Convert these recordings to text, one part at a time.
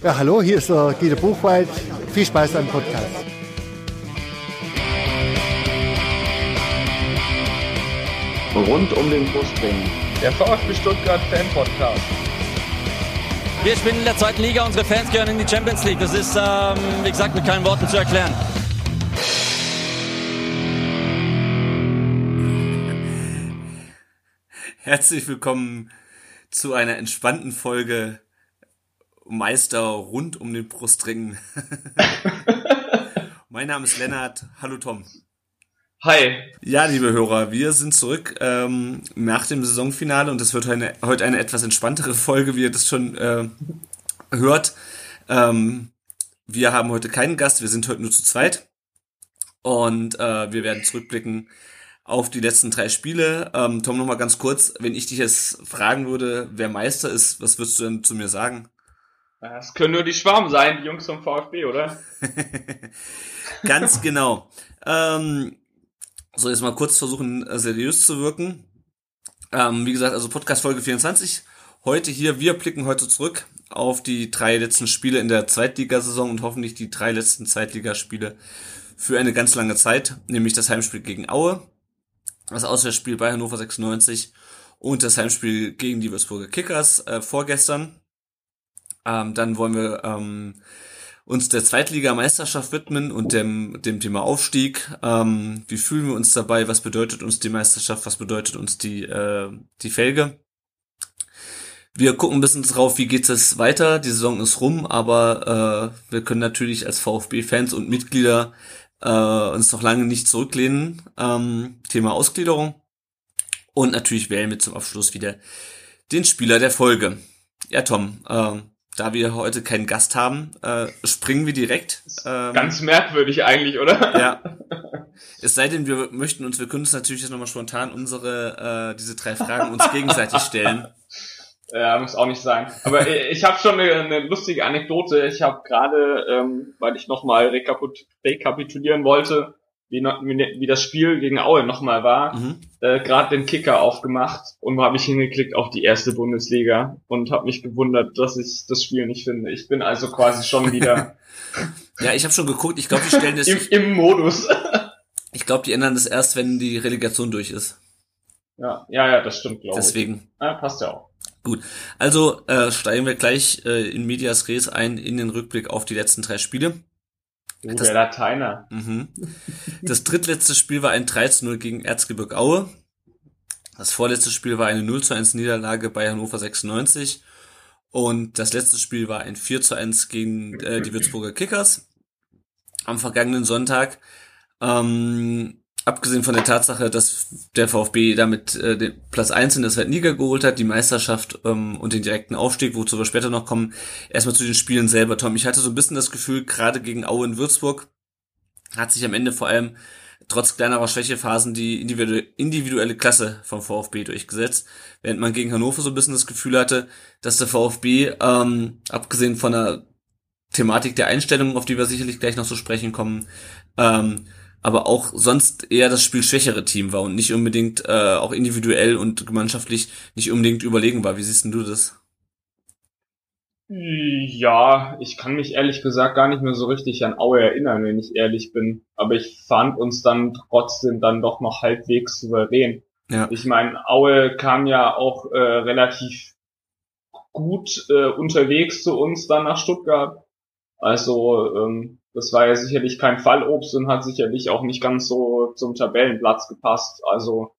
Ja, hallo, hier ist der Guido Buchwald. Viel Spaß am Podcast. Rund um den Brustring. Der VfB Stuttgart Fan Podcast. Wir spielen in der zweiten Liga, unsere Fans gehören in die Champions League. Das ist, ähm, wie gesagt, mit keinen Worten zu erklären. Herzlich willkommen zu einer entspannten Folge Meister rund um den Brustring. mein Name ist Lennart. Hallo Tom. Hi. Ja, liebe Hörer, wir sind zurück ähm, nach dem Saisonfinale und es wird eine, heute eine etwas entspanntere Folge, wie ihr das schon äh, hört. Ähm, wir haben heute keinen Gast, wir sind heute nur zu zweit und äh, wir werden zurückblicken auf die letzten drei Spiele. Ähm, Tom, noch mal ganz kurz, wenn ich dich jetzt fragen würde, wer Meister ist, was würdest du denn zu mir sagen? Es können nur die Schwarm sein, die Jungs vom VfB, oder? Ganz genau. Ähm, so, jetzt mal kurz versuchen, äh, seriös zu wirken. Ähm, wie gesagt, also Podcast Folge 24. Heute hier, wir blicken heute zurück auf die drei letzten Spiele in der Zweitligasaison und hoffentlich die drei letzten Zweitligaspiele für eine ganz lange Zeit, nämlich das Heimspiel gegen Aue, das Auswärtsspiel bei Hannover 96 und das Heimspiel gegen die Würzburger Kickers äh, vorgestern. Ähm, dann wollen wir ähm, uns der Zweitligameisterschaft widmen und dem, dem Thema Aufstieg. Ähm, wie fühlen wir uns dabei? Was bedeutet uns die Meisterschaft? Was bedeutet uns die, äh, die Felge? Wir gucken ein bisschen drauf, wie geht es weiter. Die Saison ist rum, aber äh, wir können natürlich als VfB-Fans und Mitglieder äh, uns noch lange nicht zurücklehnen. Ähm, Thema Ausgliederung. Und natürlich wählen wir zum Abschluss wieder den Spieler der Folge. Ja, Tom, äh, da wir heute keinen Gast haben, äh, springen wir direkt. Ähm, Ganz merkwürdig eigentlich, oder? Ja. Es sei denn, wir möchten uns, wir können uns natürlich jetzt nochmal spontan unsere, äh, diese drei Fragen uns gegenseitig stellen. Ja, muss auch nicht sein. Aber ich habe schon eine, eine, lustige Anekdote. Ich habe gerade, ähm, weil ich nochmal rekapitulieren wollte, wie, wie, wie das Spiel gegen Aue nochmal war, mhm. äh, gerade den Kicker aufgemacht und habe ich hingeklickt auf die erste Bundesliga und habe mich gewundert, dass ich das Spiel nicht finde. Ich bin also quasi schon wieder. ja, ich habe schon geguckt. Ich glaube, die stellen das Im, im Modus. ich glaube, die ändern das erst, wenn die Relegation durch ist. Ja, ja, ja, das stimmt, glaube ich. Deswegen. Ja, passt ja auch. Gut, also äh, steigen wir gleich äh, in Medias Res ein in den Rückblick auf die letzten drei Spiele. Oh, das, der Lateiner. Mhm. Das drittletzte Spiel war ein 13-0 gegen Erzgebirge Aue. Das vorletzte Spiel war eine 0 zu 1 Niederlage bei Hannover 96. Und das letzte Spiel war ein 4 zu 1 gegen äh, die Würzburger Kickers am vergangenen Sonntag. Ähm, abgesehen von der Tatsache, dass der VfB damit äh, den Platz 1 in der zweiten Liga geholt hat, die Meisterschaft ähm, und den direkten Aufstieg, wozu wir später noch kommen, erstmal zu den Spielen selber, Tom. Ich hatte so ein bisschen das Gefühl, gerade gegen Aue in Würzburg hat sich am Ende vor allem trotz kleinerer Schwächephasen die individuelle Klasse vom VfB durchgesetzt, während man gegen Hannover so ein bisschen das Gefühl hatte, dass der VfB, ähm, abgesehen von der Thematik der Einstellung, auf die wir sicherlich gleich noch zu sprechen kommen, ähm, aber auch sonst eher das spielschwächere Team war und nicht unbedingt äh, auch individuell und gemeinschaftlich nicht unbedingt überlegen war. Wie siehst denn du das? Ja, ich kann mich ehrlich gesagt gar nicht mehr so richtig an Aue erinnern, wenn ich ehrlich bin. Aber ich fand uns dann trotzdem dann doch noch halbwegs souverän. Ja. Ich meine, Aue kam ja auch äh, relativ gut äh, unterwegs zu uns dann nach Stuttgart. Also ähm, das war ja sicherlich kein Fallobst und hat sicherlich auch nicht ganz so zum Tabellenplatz gepasst. Also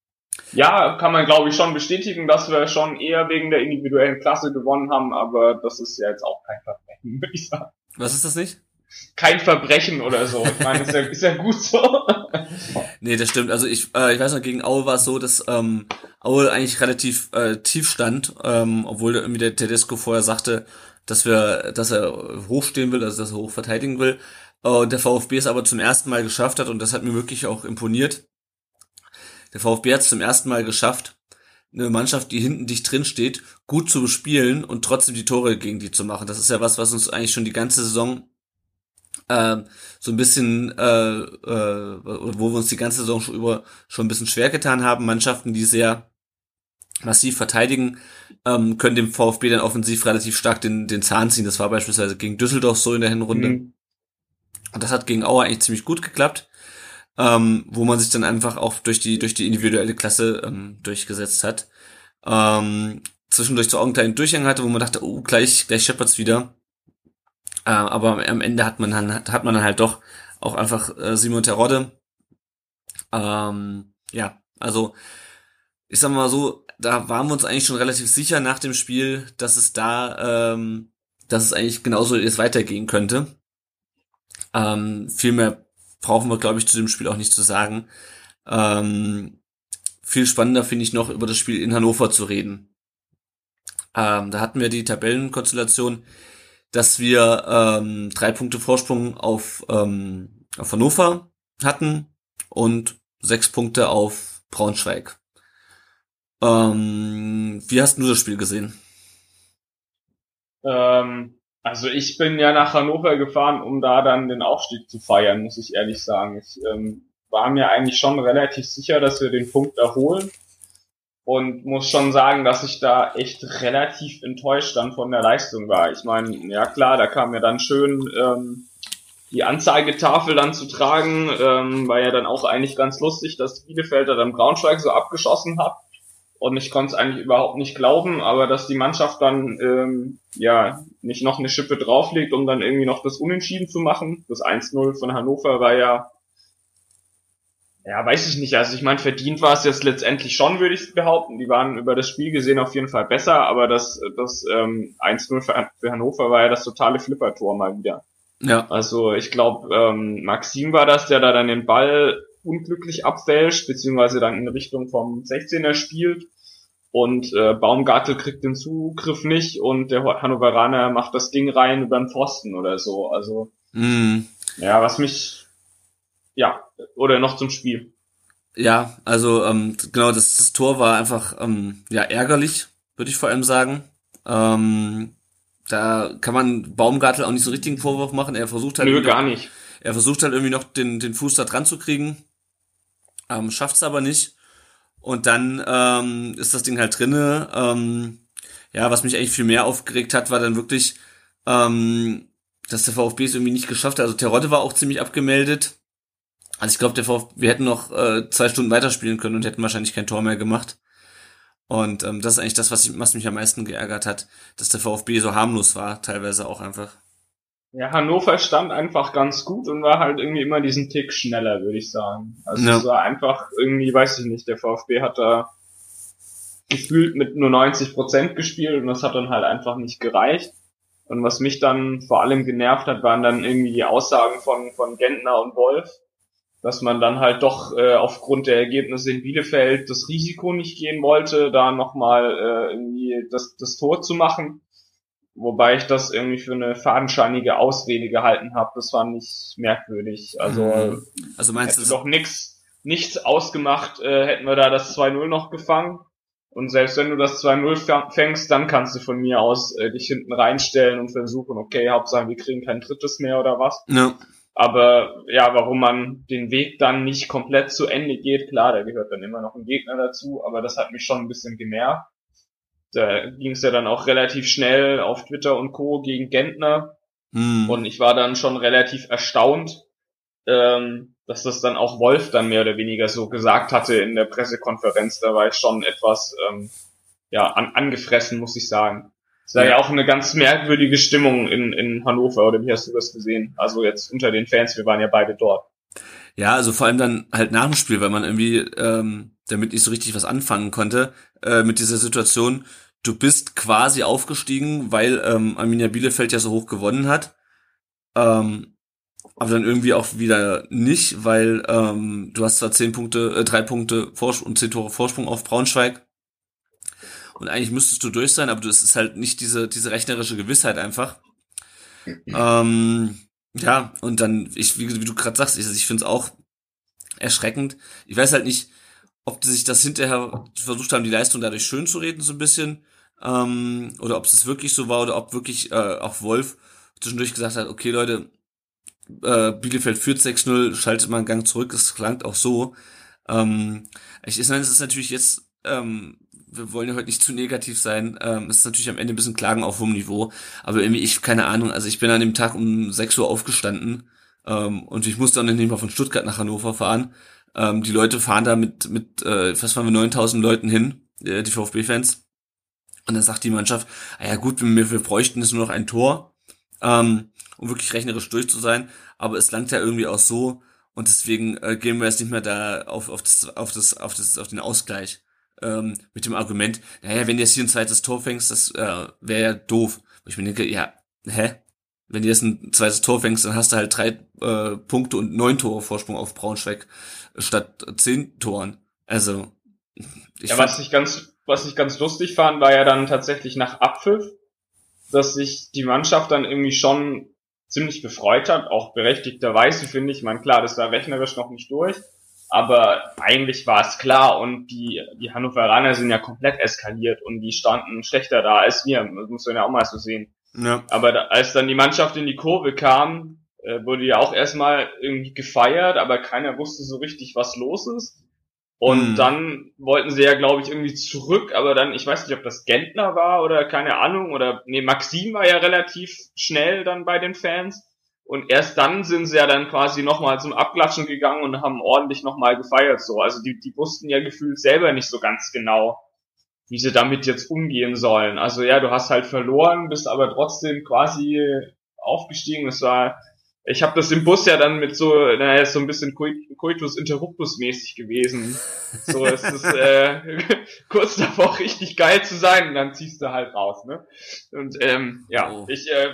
ja, kann man glaube ich schon bestätigen, dass wir schon eher wegen der individuellen Klasse gewonnen haben, aber das ist ja jetzt auch kein Verbrechen, würde ich sagen. Was ist das nicht? Kein Verbrechen oder so. Ich meine, ist ja, ist ja gut so. nee, das stimmt. Also ich, äh, ich weiß noch, gegen Aue war es so, dass ähm, Aue eigentlich relativ äh, tief stand, ähm, obwohl irgendwie der Tedesco vorher sagte, dass wir, dass er hochstehen will, also dass er hoch verteidigen will. Und der VfB es aber zum ersten Mal geschafft hat und das hat mir wirklich auch imponiert. Der VfB hat es zum ersten Mal geschafft, eine Mannschaft, die hinten dicht drin steht, gut zu bespielen und trotzdem die Tore gegen die zu machen. Das ist ja was, was uns eigentlich schon die ganze Saison äh, so ein bisschen, äh, äh, wo wir uns die ganze Saison schon über schon ein bisschen schwer getan haben. Mannschaften, die sehr massiv verteidigen, ähm, können dem VfB dann offensiv relativ stark den, den Zahn ziehen. Das war beispielsweise gegen Düsseldorf so in der Hinrunde. Mhm. Und das hat gegen Auer eigentlich ziemlich gut geklappt, ähm, wo man sich dann einfach auch durch die, durch die individuelle Klasse ähm, durchgesetzt hat. Ähm, zwischendurch so einen kleinen Durchhang hatte, wo man dachte, oh, gleich, gleich scheppert's wieder. Äh, aber am Ende hat man dann, hat man dann halt doch auch einfach äh, Simon Terodde. Ähm, ja, also ich sag mal so, da waren wir uns eigentlich schon relativ sicher nach dem Spiel, dass es da, ähm, dass es eigentlich genauso jetzt weitergehen könnte. Ähm, viel mehr brauchen wir, glaube ich, zu dem Spiel auch nicht zu sagen. Ähm, viel spannender finde ich noch, über das Spiel in Hannover zu reden. Ähm, da hatten wir die Tabellenkonstellation, dass wir ähm, drei Punkte Vorsprung auf, ähm, auf Hannover hatten und sechs Punkte auf Braunschweig. Ähm, wie hast du das Spiel gesehen? Ähm, also ich bin ja nach Hannover gefahren, um da dann den Aufstieg zu feiern, muss ich ehrlich sagen. Ich ähm, war mir eigentlich schon relativ sicher, dass wir den Punkt erholen und muss schon sagen, dass ich da echt relativ enttäuscht dann von der Leistung war. Ich meine, ja klar, da kam ja dann schön ähm, die Anzeigetafel dann zu tragen, ähm, war ja dann auch eigentlich ganz lustig, dass Bielefelder dann Braunschweig so abgeschossen hat. Und ich konnte es eigentlich überhaupt nicht glauben, aber dass die Mannschaft dann ähm, ja nicht noch eine Schippe drauflegt, um dann irgendwie noch das Unentschieden zu machen. Das 1-0 von Hannover war ja, ja, weiß ich nicht. Also ich meine, verdient war es jetzt letztendlich schon, würde ich behaupten. Die waren über das Spiel gesehen auf jeden Fall besser, aber das, das ähm, 1-0 für, für Hannover war ja das totale Flippertor mal wieder. Ja. Also ich glaube, ähm, Maxim war das, der da dann den Ball unglücklich abfälscht, beziehungsweise dann in Richtung vom 16er spielt. Und äh, Baumgartel kriegt den Zugriff nicht und der Hannoveraner macht das Ding rein über den Pfosten oder so. Also mm. ja, was mich ja oder noch zum Spiel. Ja, also ähm, genau, das, das Tor war einfach ähm, ja ärgerlich, würde ich vor allem sagen. Ähm, da kann man Baumgartel auch nicht so richtigen Vorwurf machen. Er versucht halt Nö, gar nicht. Er versucht halt irgendwie noch den den Fuß da dran zu kriegen ähm, schafft's aber nicht. Und dann ähm, ist das Ding halt drinne. Ähm, ja, was mich eigentlich viel mehr aufgeregt hat, war dann wirklich, ähm, dass der VfB es irgendwie nicht geschafft hat. Also Terodde war auch ziemlich abgemeldet. Also ich glaube, der VfB, wir hätten noch äh, zwei Stunden weiterspielen können und hätten wahrscheinlich kein Tor mehr gemacht. Und ähm, das ist eigentlich das, was, ich, was mich am meisten geärgert hat, dass der VfB so harmlos war, teilweise auch einfach. Ja, Hannover stand einfach ganz gut und war halt irgendwie immer diesen Tick schneller, würde ich sagen. Also ja. es war einfach irgendwie, weiß ich nicht, der VfB hat da gefühlt mit nur 90 Prozent gespielt und das hat dann halt einfach nicht gereicht. Und was mich dann vor allem genervt hat, waren dann irgendwie die Aussagen von, von Gentner und Wolf, dass man dann halt doch äh, aufgrund der Ergebnisse in Bielefeld das Risiko nicht gehen wollte, da nochmal äh, irgendwie das, das Tor zu machen Wobei ich das irgendwie für eine fadenscheinige Ausrede gehalten habe. Das war nicht merkwürdig. Also, mhm. also meinst hätte du doch nix, nichts ausgemacht, äh, hätten wir da das 2-0 noch gefangen. Und selbst wenn du das 2-0 fängst, dann kannst du von mir aus äh, dich hinten reinstellen und versuchen, okay, Hauptsache wir kriegen kein drittes mehr oder was. Ja. Aber ja, warum man den Weg dann nicht komplett zu Ende geht, klar, da gehört dann immer noch ein Gegner dazu, aber das hat mich schon ein bisschen genervt. Da ging es ja dann auch relativ schnell auf Twitter und Co. gegen Gentner. Hm. Und ich war dann schon relativ erstaunt, ähm, dass das dann auch Wolf dann mehr oder weniger so gesagt hatte in der Pressekonferenz. Da war ich schon etwas ähm, ja, an, angefressen, muss ich sagen. Es war ja. ja auch eine ganz merkwürdige Stimmung in, in Hannover, oder wie hast du das gesehen? Also jetzt unter den Fans, wir waren ja beide dort. Ja, also vor allem dann halt nach dem Spiel, weil man irgendwie ähm, damit nicht so richtig was anfangen konnte äh, mit dieser Situation. Du bist quasi aufgestiegen, weil ähm, Arminia Bielefeld ja so hoch gewonnen hat. Ähm, aber dann irgendwie auch wieder nicht, weil ähm, du hast zwar zehn Punkte, äh, drei Punkte Vorsprung und zehn Tore Vorsprung auf Braunschweig. Und eigentlich müsstest du durch sein, aber du, es ist halt nicht diese, diese rechnerische Gewissheit einfach. ähm, ja, und dann, ich, wie, wie du gerade sagst, ich, ich finde es auch erschreckend. Ich weiß halt nicht, ob die sich das hinterher versucht haben, die Leistung dadurch schön zu reden, so ein bisschen, ähm, oder ob es wirklich so war, oder ob wirklich äh, auch Wolf zwischendurch gesagt hat, okay Leute, äh, Bielefeld führt 6-0, schaltet mal einen Gang zurück, es klangt auch so. Ähm, ich, meine, es ist natürlich jetzt ähm, wir wollen ja heute nicht zu negativ sein. Ähm, ist natürlich am Ende ein bisschen Klagen auf hohem Niveau. Aber irgendwie, ich, keine Ahnung, also ich bin an dem Tag um 6 Uhr aufgestanden ähm, und ich musste dann nicht mal von Stuttgart nach Hannover fahren. Ähm, die Leute fahren da mit, mit äh, fast waren wir 9000 Leuten hin, äh, die VfB-Fans. Und dann sagt die Mannschaft, ah ja gut, wir, wir bräuchten jetzt nur noch ein Tor, ähm, um wirklich rechnerisch durch zu sein. Aber es langt ja irgendwie auch so, und deswegen äh, gehen wir jetzt nicht mehr da auf, auf, das, auf, das, auf, das, auf den Ausgleich ähm, mit dem Argument, naja, wenn du jetzt hier ein zweites Tor fängst, das äh, wäre ja doof. Wo ich mir denke, ja, hä? Wenn du jetzt ein zweites Tor fängst, dann hast du halt drei äh, Punkte und neun Tore Vorsprung auf Braunschweig statt zehn Toren. Also, ich ja, was ich ganz, was ich ganz lustig fand, war ja dann tatsächlich nach Abpfiff, dass sich die Mannschaft dann irgendwie schon ziemlich gefreut hat, auch berechtigterweise finde ich. Man klar, das war rechnerisch noch nicht durch, aber eigentlich war es klar und die, die Hannoveraner sind ja komplett eskaliert und die standen schlechter da als wir. Das muss man ja auch mal so sehen. Ja. Aber da, als dann die Mannschaft in die Kurve kam, äh, wurde ja auch erstmal irgendwie gefeiert, aber keiner wusste so richtig, was los ist. Und mhm. dann wollten sie ja, glaube ich, irgendwie zurück, aber dann, ich weiß nicht, ob das Gentner war oder keine Ahnung, oder nee, Maxim war ja relativ schnell dann bei den Fans. Und erst dann sind sie ja dann quasi nochmal zum Abklatschen gegangen und haben ordentlich nochmal gefeiert so. Also die, die wussten ja gefühlt selber nicht so ganz genau, wie sie damit jetzt umgehen sollen. Also ja, du hast halt verloren, bist aber trotzdem quasi aufgestiegen. Es war ich habe das im Bus ja dann mit so, naja, so ein bisschen Coitus Interruptus mäßig gewesen. So, es ist äh, kurz davor richtig geil zu sein und dann ziehst du halt raus, ne? Und ähm, ja, oh. ich, äh,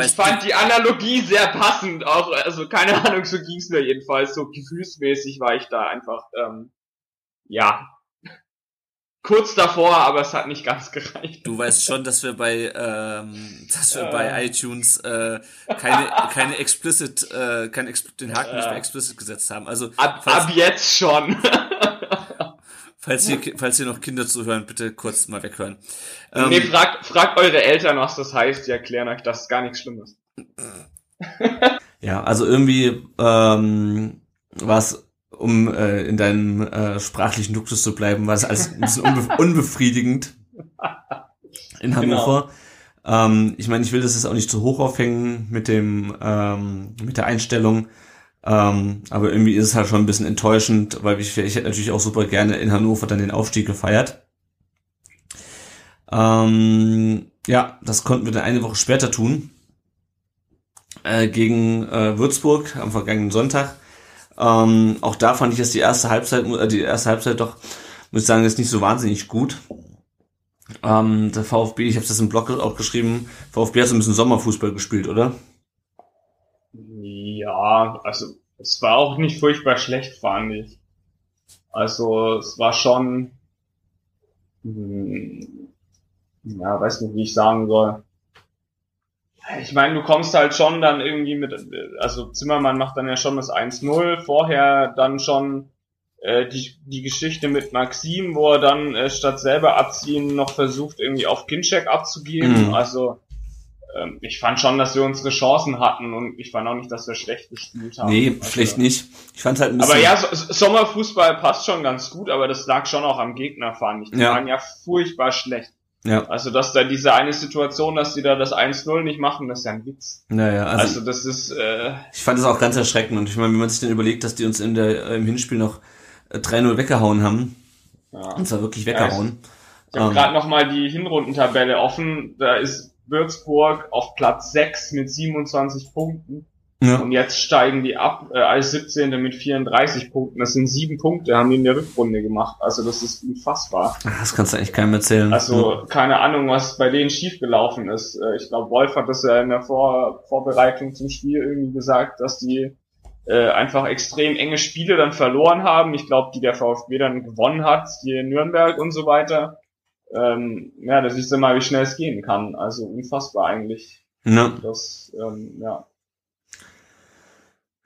ich fand die Analogie sehr passend, auch, also keine Ahnung, so ging's mir jedenfalls, so gefühlsmäßig war ich da einfach, ähm, ja, kurz davor, aber es hat nicht ganz gereicht. Du weißt schon, dass wir bei, ähm, dass wir äh. bei iTunes äh, keine keine explicit, äh, kein Expl den Haken äh. nicht mehr explicit gesetzt haben. Also ab, falls, ab jetzt schon. falls ihr falls ihr noch Kinder zuhören, bitte kurz mal weghören. Ähm, nee, fragt fragt eure Eltern, was das heißt. Die erklären euch, dass es gar nichts Schlimmes. ja, also irgendwie ähm, war es um äh, in deinem äh, sprachlichen Duktus zu bleiben, war es als ein bisschen unbe unbefriedigend in Hannover. Genau. Ähm, ich meine, ich will das jetzt auch nicht zu hoch aufhängen mit dem ähm, mit der Einstellung, ähm, aber irgendwie ist es halt schon ein bisschen enttäuschend, weil ich, ich hätte natürlich auch super gerne in Hannover dann den Aufstieg gefeiert. Ähm, ja, das konnten wir dann eine Woche später tun äh, gegen äh, Würzburg am vergangenen Sonntag. Ähm, auch da fand ich jetzt die erste Halbzeit, äh, die erste Halbzeit doch, muss ich sagen, ist nicht so wahnsinnig gut. Ähm, der VfB, ich habe das im Blog auch geschrieben, VfB hat so ein bisschen Sommerfußball gespielt, oder? Ja, also es war auch nicht furchtbar schlecht, fand ich. Also es war schon, hm, ja, weiß nicht, wie ich sagen soll. Ich meine, du kommst halt schon dann irgendwie mit, also Zimmermann macht dann ja schon das 1-0, vorher dann schon äh, die, die Geschichte mit Maxim, wo er dann äh, statt selber abziehen noch versucht, irgendwie auf Kincheck abzugeben. Mhm. Also ähm, ich fand schon, dass wir unsere Chancen hatten und ich fand auch nicht, dass wir schlecht gespielt haben. Nee, also, schlecht nicht. Ich fand halt ein bisschen. Aber ja, so, Sommerfußball passt schon ganz gut, aber das lag schon auch am Gegner, fand ich. Die ja. waren ja furchtbar schlecht. Ja. Also, dass da diese eine Situation, dass die da das 1-0 nicht machen, das ist ja ein Witz. Naja, also, also das ist. Äh, ich fand das auch ganz erschreckend und ich meine, wenn man sich dann überlegt, dass die uns in der, äh, im Hinspiel noch 3-0 äh, weggehauen haben. Ja. Und zwar wirklich weggehauen. Ja, ich ich habe ähm, gerade nochmal die Hinrundentabelle offen. Da ist Würzburg auf Platz 6 mit 27 Punkten. Ja. Und jetzt steigen die ab äh, als 17. mit 34 Punkten. Das sind sieben Punkte, haben die in der Rückrunde gemacht. Also das ist unfassbar. Das kannst du eigentlich keinem erzählen. Also keine Ahnung, was bei denen schiefgelaufen ist. Äh, ich glaube, Wolf hat das ja in der Vor Vorbereitung zum Spiel irgendwie gesagt, dass die äh, einfach extrem enge Spiele dann verloren haben. Ich glaube, die der VfB dann gewonnen hat, die in Nürnberg und so weiter. Ähm, ja, das ist ja mal, wie schnell es gehen kann. Also unfassbar eigentlich. Ja. Das, ähm, ja.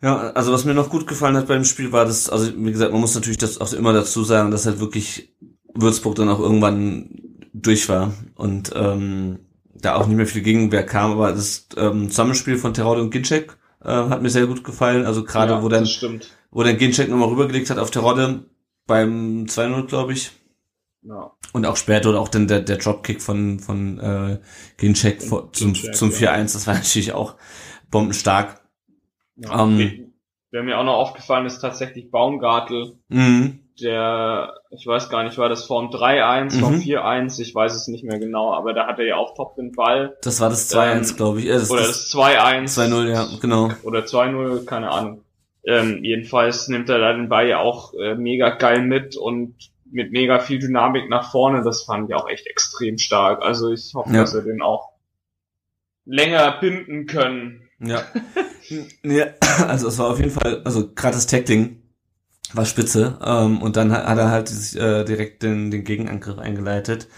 Ja, also was mir noch gut gefallen hat beim Spiel war das, also wie gesagt, man muss natürlich das auch immer dazu sagen, dass halt wirklich Würzburg dann auch irgendwann durch war und ähm, da auch nicht mehr viel Gegenwehr kam, aber das ähm, Zusammenspiel von Terode und Ginczek äh, hat mir sehr gut gefallen, also gerade ja, wo dann wo dann Ginczek nochmal rübergelegt hat auf Terode beim 2-0, glaube ich. Ja. Und auch später oder auch dann der, der Dropkick von, von äh, Ginchek zum, zum 4-1, ja. das war natürlich auch bombenstark. Ja, ähm, wer mir auch noch aufgefallen ist, tatsächlich Baumgartel. Mhm. Der, ich weiß gar nicht, war das Form 3-1, Form mhm. 4-1, ich weiß es nicht mehr genau, aber da hat er ja auch top den Ball. Das war das 2-1, ähm, glaube ich. Äh, das oder das 2-1. 2-0, ja, genau. Oder 2-0, keine Ahnung. Ähm, jedenfalls nimmt er da den Ball ja auch äh, mega geil mit und mit mega viel Dynamik nach vorne. Das fand ich auch echt extrem stark. Also ich hoffe, ja. dass wir den auch länger binden können. Ja. ja. Also es war auf jeden Fall, also gerade das Tackling war spitze. Ähm, und dann hat, hat er halt äh, direkt den, den Gegenangriff eingeleitet.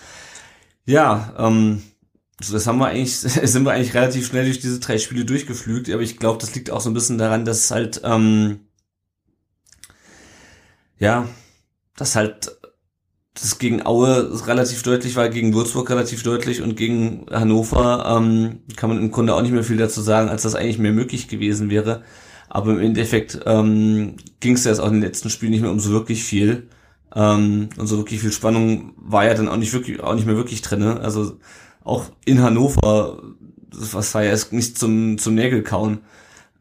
Ja, ähm, so, das haben wir eigentlich, sind wir eigentlich relativ schnell durch diese drei Spiele durchgeflügt, aber ich glaube, das liegt auch so ein bisschen daran, dass halt, ähm, ja, dass halt das gegen Aue relativ deutlich war, gegen Würzburg relativ deutlich und gegen Hannover ähm, kann man im Grunde auch nicht mehr viel dazu sagen, als das eigentlich mehr möglich gewesen wäre. Aber im Endeffekt ähm, ging es ja jetzt auch in den letzten Spielen nicht mehr um so wirklich viel. Ähm, und so wirklich viel Spannung war ja dann auch nicht wirklich, auch nicht mehr wirklich drin. Ne? Also auch in Hannover, was war ja erst nicht zum, zum Nägelkauen.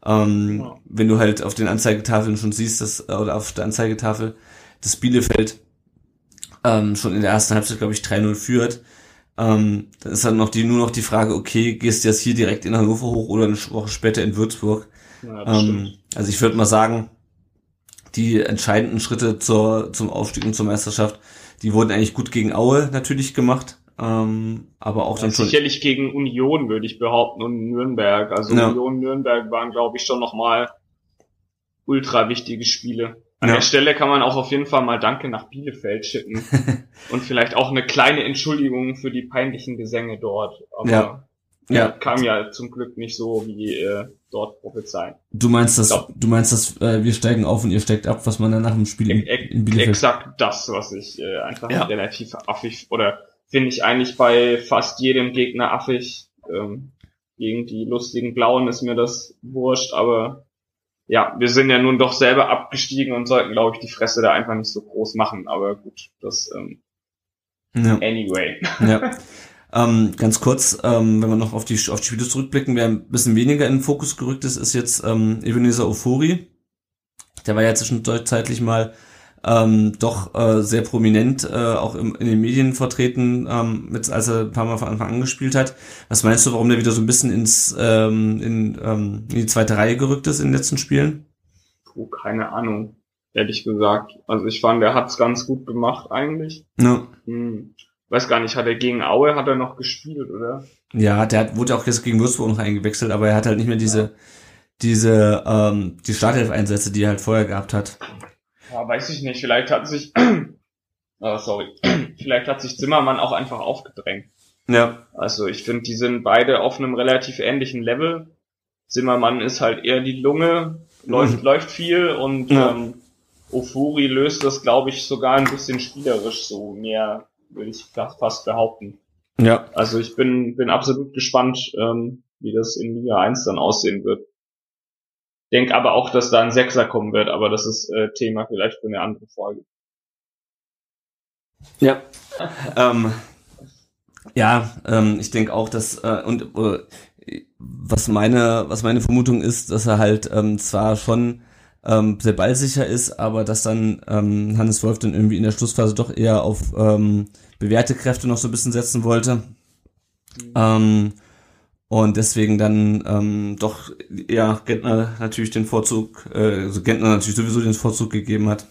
Ähm, ja. Wenn du halt auf den Anzeigetafeln schon siehst, dass, oder auf der Anzeigetafel, das Bielefeld ähm, schon in der ersten Halbzeit, glaube ich, 3-0 führt, ähm, dann ist dann noch die, nur noch die Frage, okay, gehst du jetzt hier direkt in Hannover hoch oder eine Woche später in Würzburg? Ja, ähm, also ich würde mal sagen, die entscheidenden Schritte zur, zum Aufstieg und zur Meisterschaft, die wurden eigentlich gut gegen Aue natürlich gemacht. Ähm, aber auch ja, dann schon. Sicherlich gegen Union, würde ich behaupten, und Nürnberg. Also ja. Union, Nürnberg waren, glaube ich, schon nochmal ultra wichtige Spiele. An ja. der Stelle kann man auch auf jeden Fall mal Danke nach Bielefeld schicken. und vielleicht auch eine kleine Entschuldigung für die peinlichen Gesänge dort. Aber ja. Ja. kam ja zum Glück nicht so wie äh, dort prophezeien. Du meinst das, du meinst das, äh, wir steigen auf und ihr steigt ab, was man dann nach dem Spiel in, in Bielefeld. Exakt das, was ich äh, einfach ja. relativ affig oder finde ich eigentlich bei fast jedem Gegner affig. Ähm, gegen die lustigen Blauen ist mir das wurscht, aber ja, wir sind ja nun doch selber abgestiegen und sollten, glaube ich, die Fresse da einfach nicht so groß machen. Aber gut, das ähm, ja. anyway. Ja. Ähm, ganz kurz, ähm, wenn wir noch auf die, auf die Spiele zurückblicken, wer ein bisschen weniger in den Fokus gerückt ist, ist jetzt ähm, Ebenezer Ofori. Der war ja zwischenzeitlich mal ähm, doch äh, sehr prominent äh, auch im, in den Medien vertreten, ähm, mit, als er ein paar Mal von Anfang an gespielt hat. Was meinst du, warum der wieder so ein bisschen ins ähm, in, ähm, in die zweite Reihe gerückt ist in den letzten Spielen? Puh, keine Ahnung, ehrlich gesagt. Also ich fand, der hat's ganz gut gemacht eigentlich. Ja. Hm. Weiß gar nicht, hat er gegen Aue hat er noch gespielt, oder? Ja, der hat, wurde auch jetzt gegen Würzburg noch eingewechselt, aber er hat halt nicht mehr diese ja. diese ähm, die Startelf-Einsätze, die er halt vorher gehabt hat. Ja, weiß ich nicht. Vielleicht hat sich, oh, sorry, vielleicht hat sich Zimmermann auch einfach aufgedrängt. Ja. Also ich finde, die sind beide auf einem relativ ähnlichen Level. Zimmermann ist halt eher die Lunge, läuft, mhm. läuft viel und ja. ähm, Ofuri löst das, glaube ich, sogar ein bisschen spielerisch so mehr, würde ich fast behaupten. Ja. Also ich bin, bin absolut gespannt, ähm, wie das in Liga 1 dann aussehen wird. Denk aber auch, dass da ein Sechser kommen wird, aber das ist äh, Thema vielleicht für eine andere Folge. Ja. ähm, ja, ähm, ich denke auch, dass äh, und äh, was meine was meine Vermutung ist, dass er halt ähm, zwar schon ähm, sehr ballsicher ist, aber dass dann ähm, Hannes Wolf dann irgendwie in der Schlussphase doch eher auf ähm, bewährte Kräfte noch so ein bisschen setzen wollte. Mhm. Ähm, und deswegen dann ähm, doch ja Gentner natürlich den Vorzug, äh, also Gentner natürlich sowieso den Vorzug gegeben hat.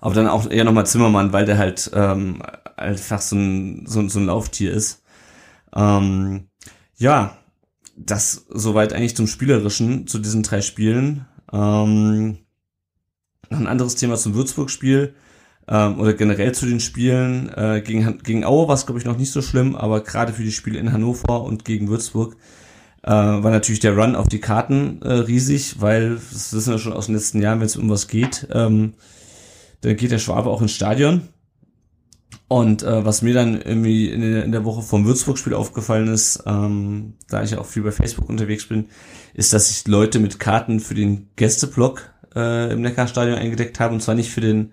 Aber dann auch eher nochmal Zimmermann, weil der halt ähm, einfach so ein, so, so ein Lauftier ist. Ähm, ja, das soweit eigentlich zum Spielerischen, zu diesen drei Spielen. Ähm, noch ein anderes Thema zum Würzburg-Spiel ähm, oder generell zu den Spielen. Äh, gegen, gegen Aue war es, glaube ich, noch nicht so schlimm, aber gerade für die Spiele in Hannover und gegen Würzburg äh, war natürlich der Run auf die Karten äh, riesig, weil, das wissen wir schon aus den letzten Jahren, wenn es um was geht, ähm, dann geht der Schwabe auch ins Stadion. Und äh, was mir dann irgendwie in der, Woche vom Würzburg-Spiel aufgefallen ist, ähm, da ich auch viel bei Facebook unterwegs bin, ist, dass sich Leute mit Karten für den Gästeblock äh, im Neckarstadion eingedeckt haben, und zwar nicht für den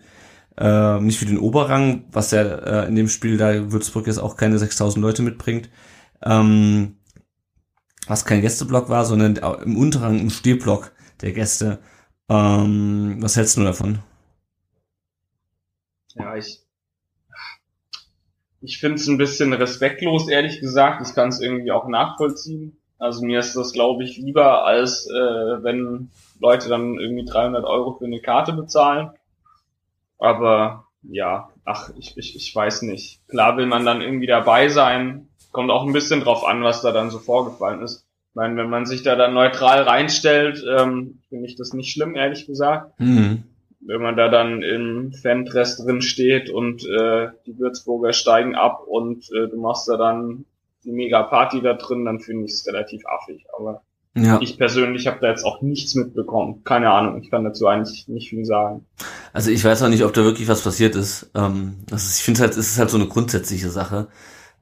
äh, nicht für den Oberrang, was ja äh, in dem Spiel da Würzburg jetzt auch keine 6000 Leute mitbringt, ähm, was kein Gästeblock war, sondern im Unterrang im Stehblock der Gäste. Ähm, was hältst du davon? Ja, ich ich finde es ein bisschen respektlos, ehrlich gesagt. Ich kann es irgendwie auch nachvollziehen. Also mir ist das, glaube ich, lieber, als äh, wenn Leute dann irgendwie 300 Euro für eine Karte bezahlen. Aber ja, ach, ich, ich, ich weiß nicht. Klar will man dann irgendwie dabei sein. Kommt auch ein bisschen drauf an, was da dann so vorgefallen ist. Ich meine, wenn man sich da dann neutral reinstellt, ähm, finde ich das nicht schlimm, ehrlich gesagt. Mhm. Wenn man da dann im Fan-Dress drin steht und äh, die Würzburger steigen ab und äh, du machst da dann die Mega-Party da drin, dann finde ich es relativ affig. Aber ja. Ich persönlich habe da jetzt auch nichts mitbekommen. Keine Ahnung, ich kann dazu eigentlich nicht viel sagen. Also ich weiß auch nicht, ob da wirklich was passiert ist. Ähm, also ich finde halt, es ist halt so eine grundsätzliche Sache.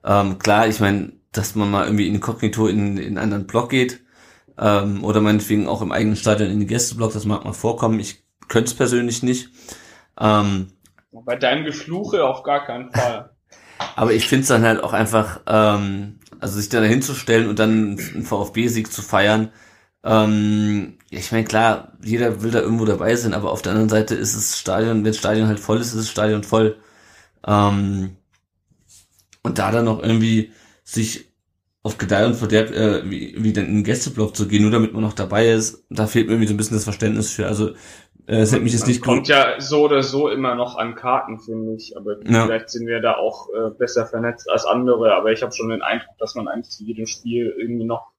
Ähm, klar, ich meine, dass man mal irgendwie inkognito in, in einen anderen Block geht ähm, oder meinetwegen auch im eigenen Stadion in den Gästeblock, das mag mal vorkommen. Ich könnte es persönlich nicht. Ähm, Bei deinem Gefluche auf gar keinen Fall. Aber ich finde es dann halt auch einfach, ähm, also sich da hinzustellen und dann einen VfB-Sieg zu feiern. Ähm, ich meine, klar, jeder will da irgendwo dabei sein, aber auf der anderen Seite ist das Stadion, wenn das Stadion halt voll ist, ist das Stadion voll. Ähm, und da dann noch irgendwie sich auf Gedeih und Verderb äh, wie, wie dann in den Gästeblock zu gehen, nur damit man noch dabei ist, da fehlt mir irgendwie so ein bisschen das Verständnis für. Also es hätte mich jetzt nicht kommt ja so oder so immer noch an Karten, finde ich. Aber ja. vielleicht sind wir da auch äh, besser vernetzt als andere. Aber ich habe schon den Eindruck, dass man eigentlich zu jedem Spiel irgendwie noch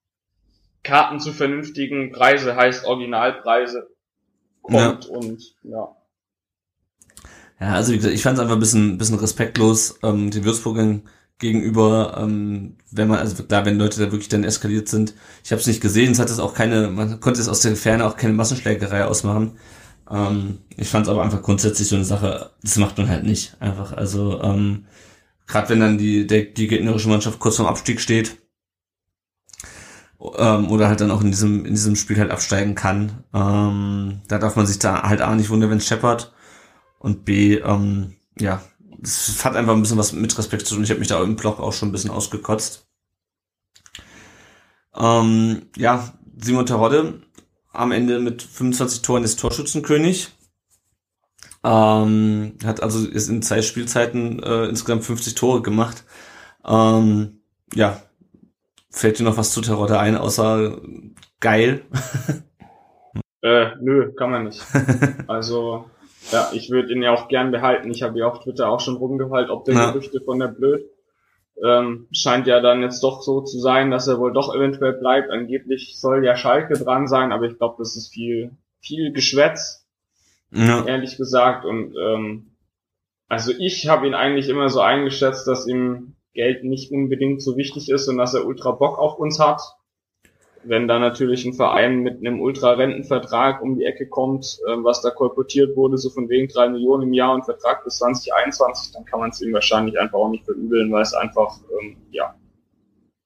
Karten zu vernünftigen Preise, heißt Originalpreise, kommt ja. und ja. Ja, also wie gesagt, ich fand es einfach ein bisschen, bisschen respektlos ähm, den Würzburgern gegenüber, ähm, wenn man, also klar, wenn Leute da wirklich dann eskaliert sind. Ich habe es nicht gesehen, es hat es auch keine, man konnte es aus der Ferne auch keine Massenschlägerei ausmachen. Ähm, ich fand es aber einfach grundsätzlich so eine Sache, das macht man halt nicht einfach. Also ähm, gerade wenn dann die, der, die gegnerische Mannschaft kurz vorm Abstieg steht ähm, oder halt dann auch in diesem, in diesem Spiel halt absteigen kann, ähm, da darf man sich da halt A nicht wundern, wenn es scheppert und B, ähm, ja, es hat einfach ein bisschen was mit Respekt zu tun. Ich habe mich da im Blog auch schon ein bisschen ausgekotzt. Ähm, ja, Simon Terodde am Ende mit 25 Toren ist Torschützenkönig. Ähm, hat also ist in zwei Spielzeiten äh, insgesamt 50 Tore gemacht. Ähm, ja, fällt dir noch was zu Terodde ein, außer geil? äh, nö, kann man nicht. Also, ja, ich würde ihn ja auch gern behalten. Ich habe ja auf Twitter auch schon rumgehalten, ob der ja. Gerüchte von der Blöd ähm, scheint ja dann jetzt doch so zu sein, dass er wohl doch eventuell bleibt. Angeblich soll ja Schalke dran sein, aber ich glaube, das ist viel, viel Geschwätz, ja. ehrlich gesagt. Und ähm, also ich habe ihn eigentlich immer so eingeschätzt, dass ihm Geld nicht unbedingt so wichtig ist und dass er ultra Bock auf uns hat wenn da natürlich ein Verein mit einem Ultra-Rentenvertrag um die Ecke kommt, äh, was da kolportiert wurde, so von wegen drei Millionen im Jahr und Vertrag bis 2021, dann kann man es ihm wahrscheinlich einfach auch nicht verübeln, weil es einfach, ähm, ja,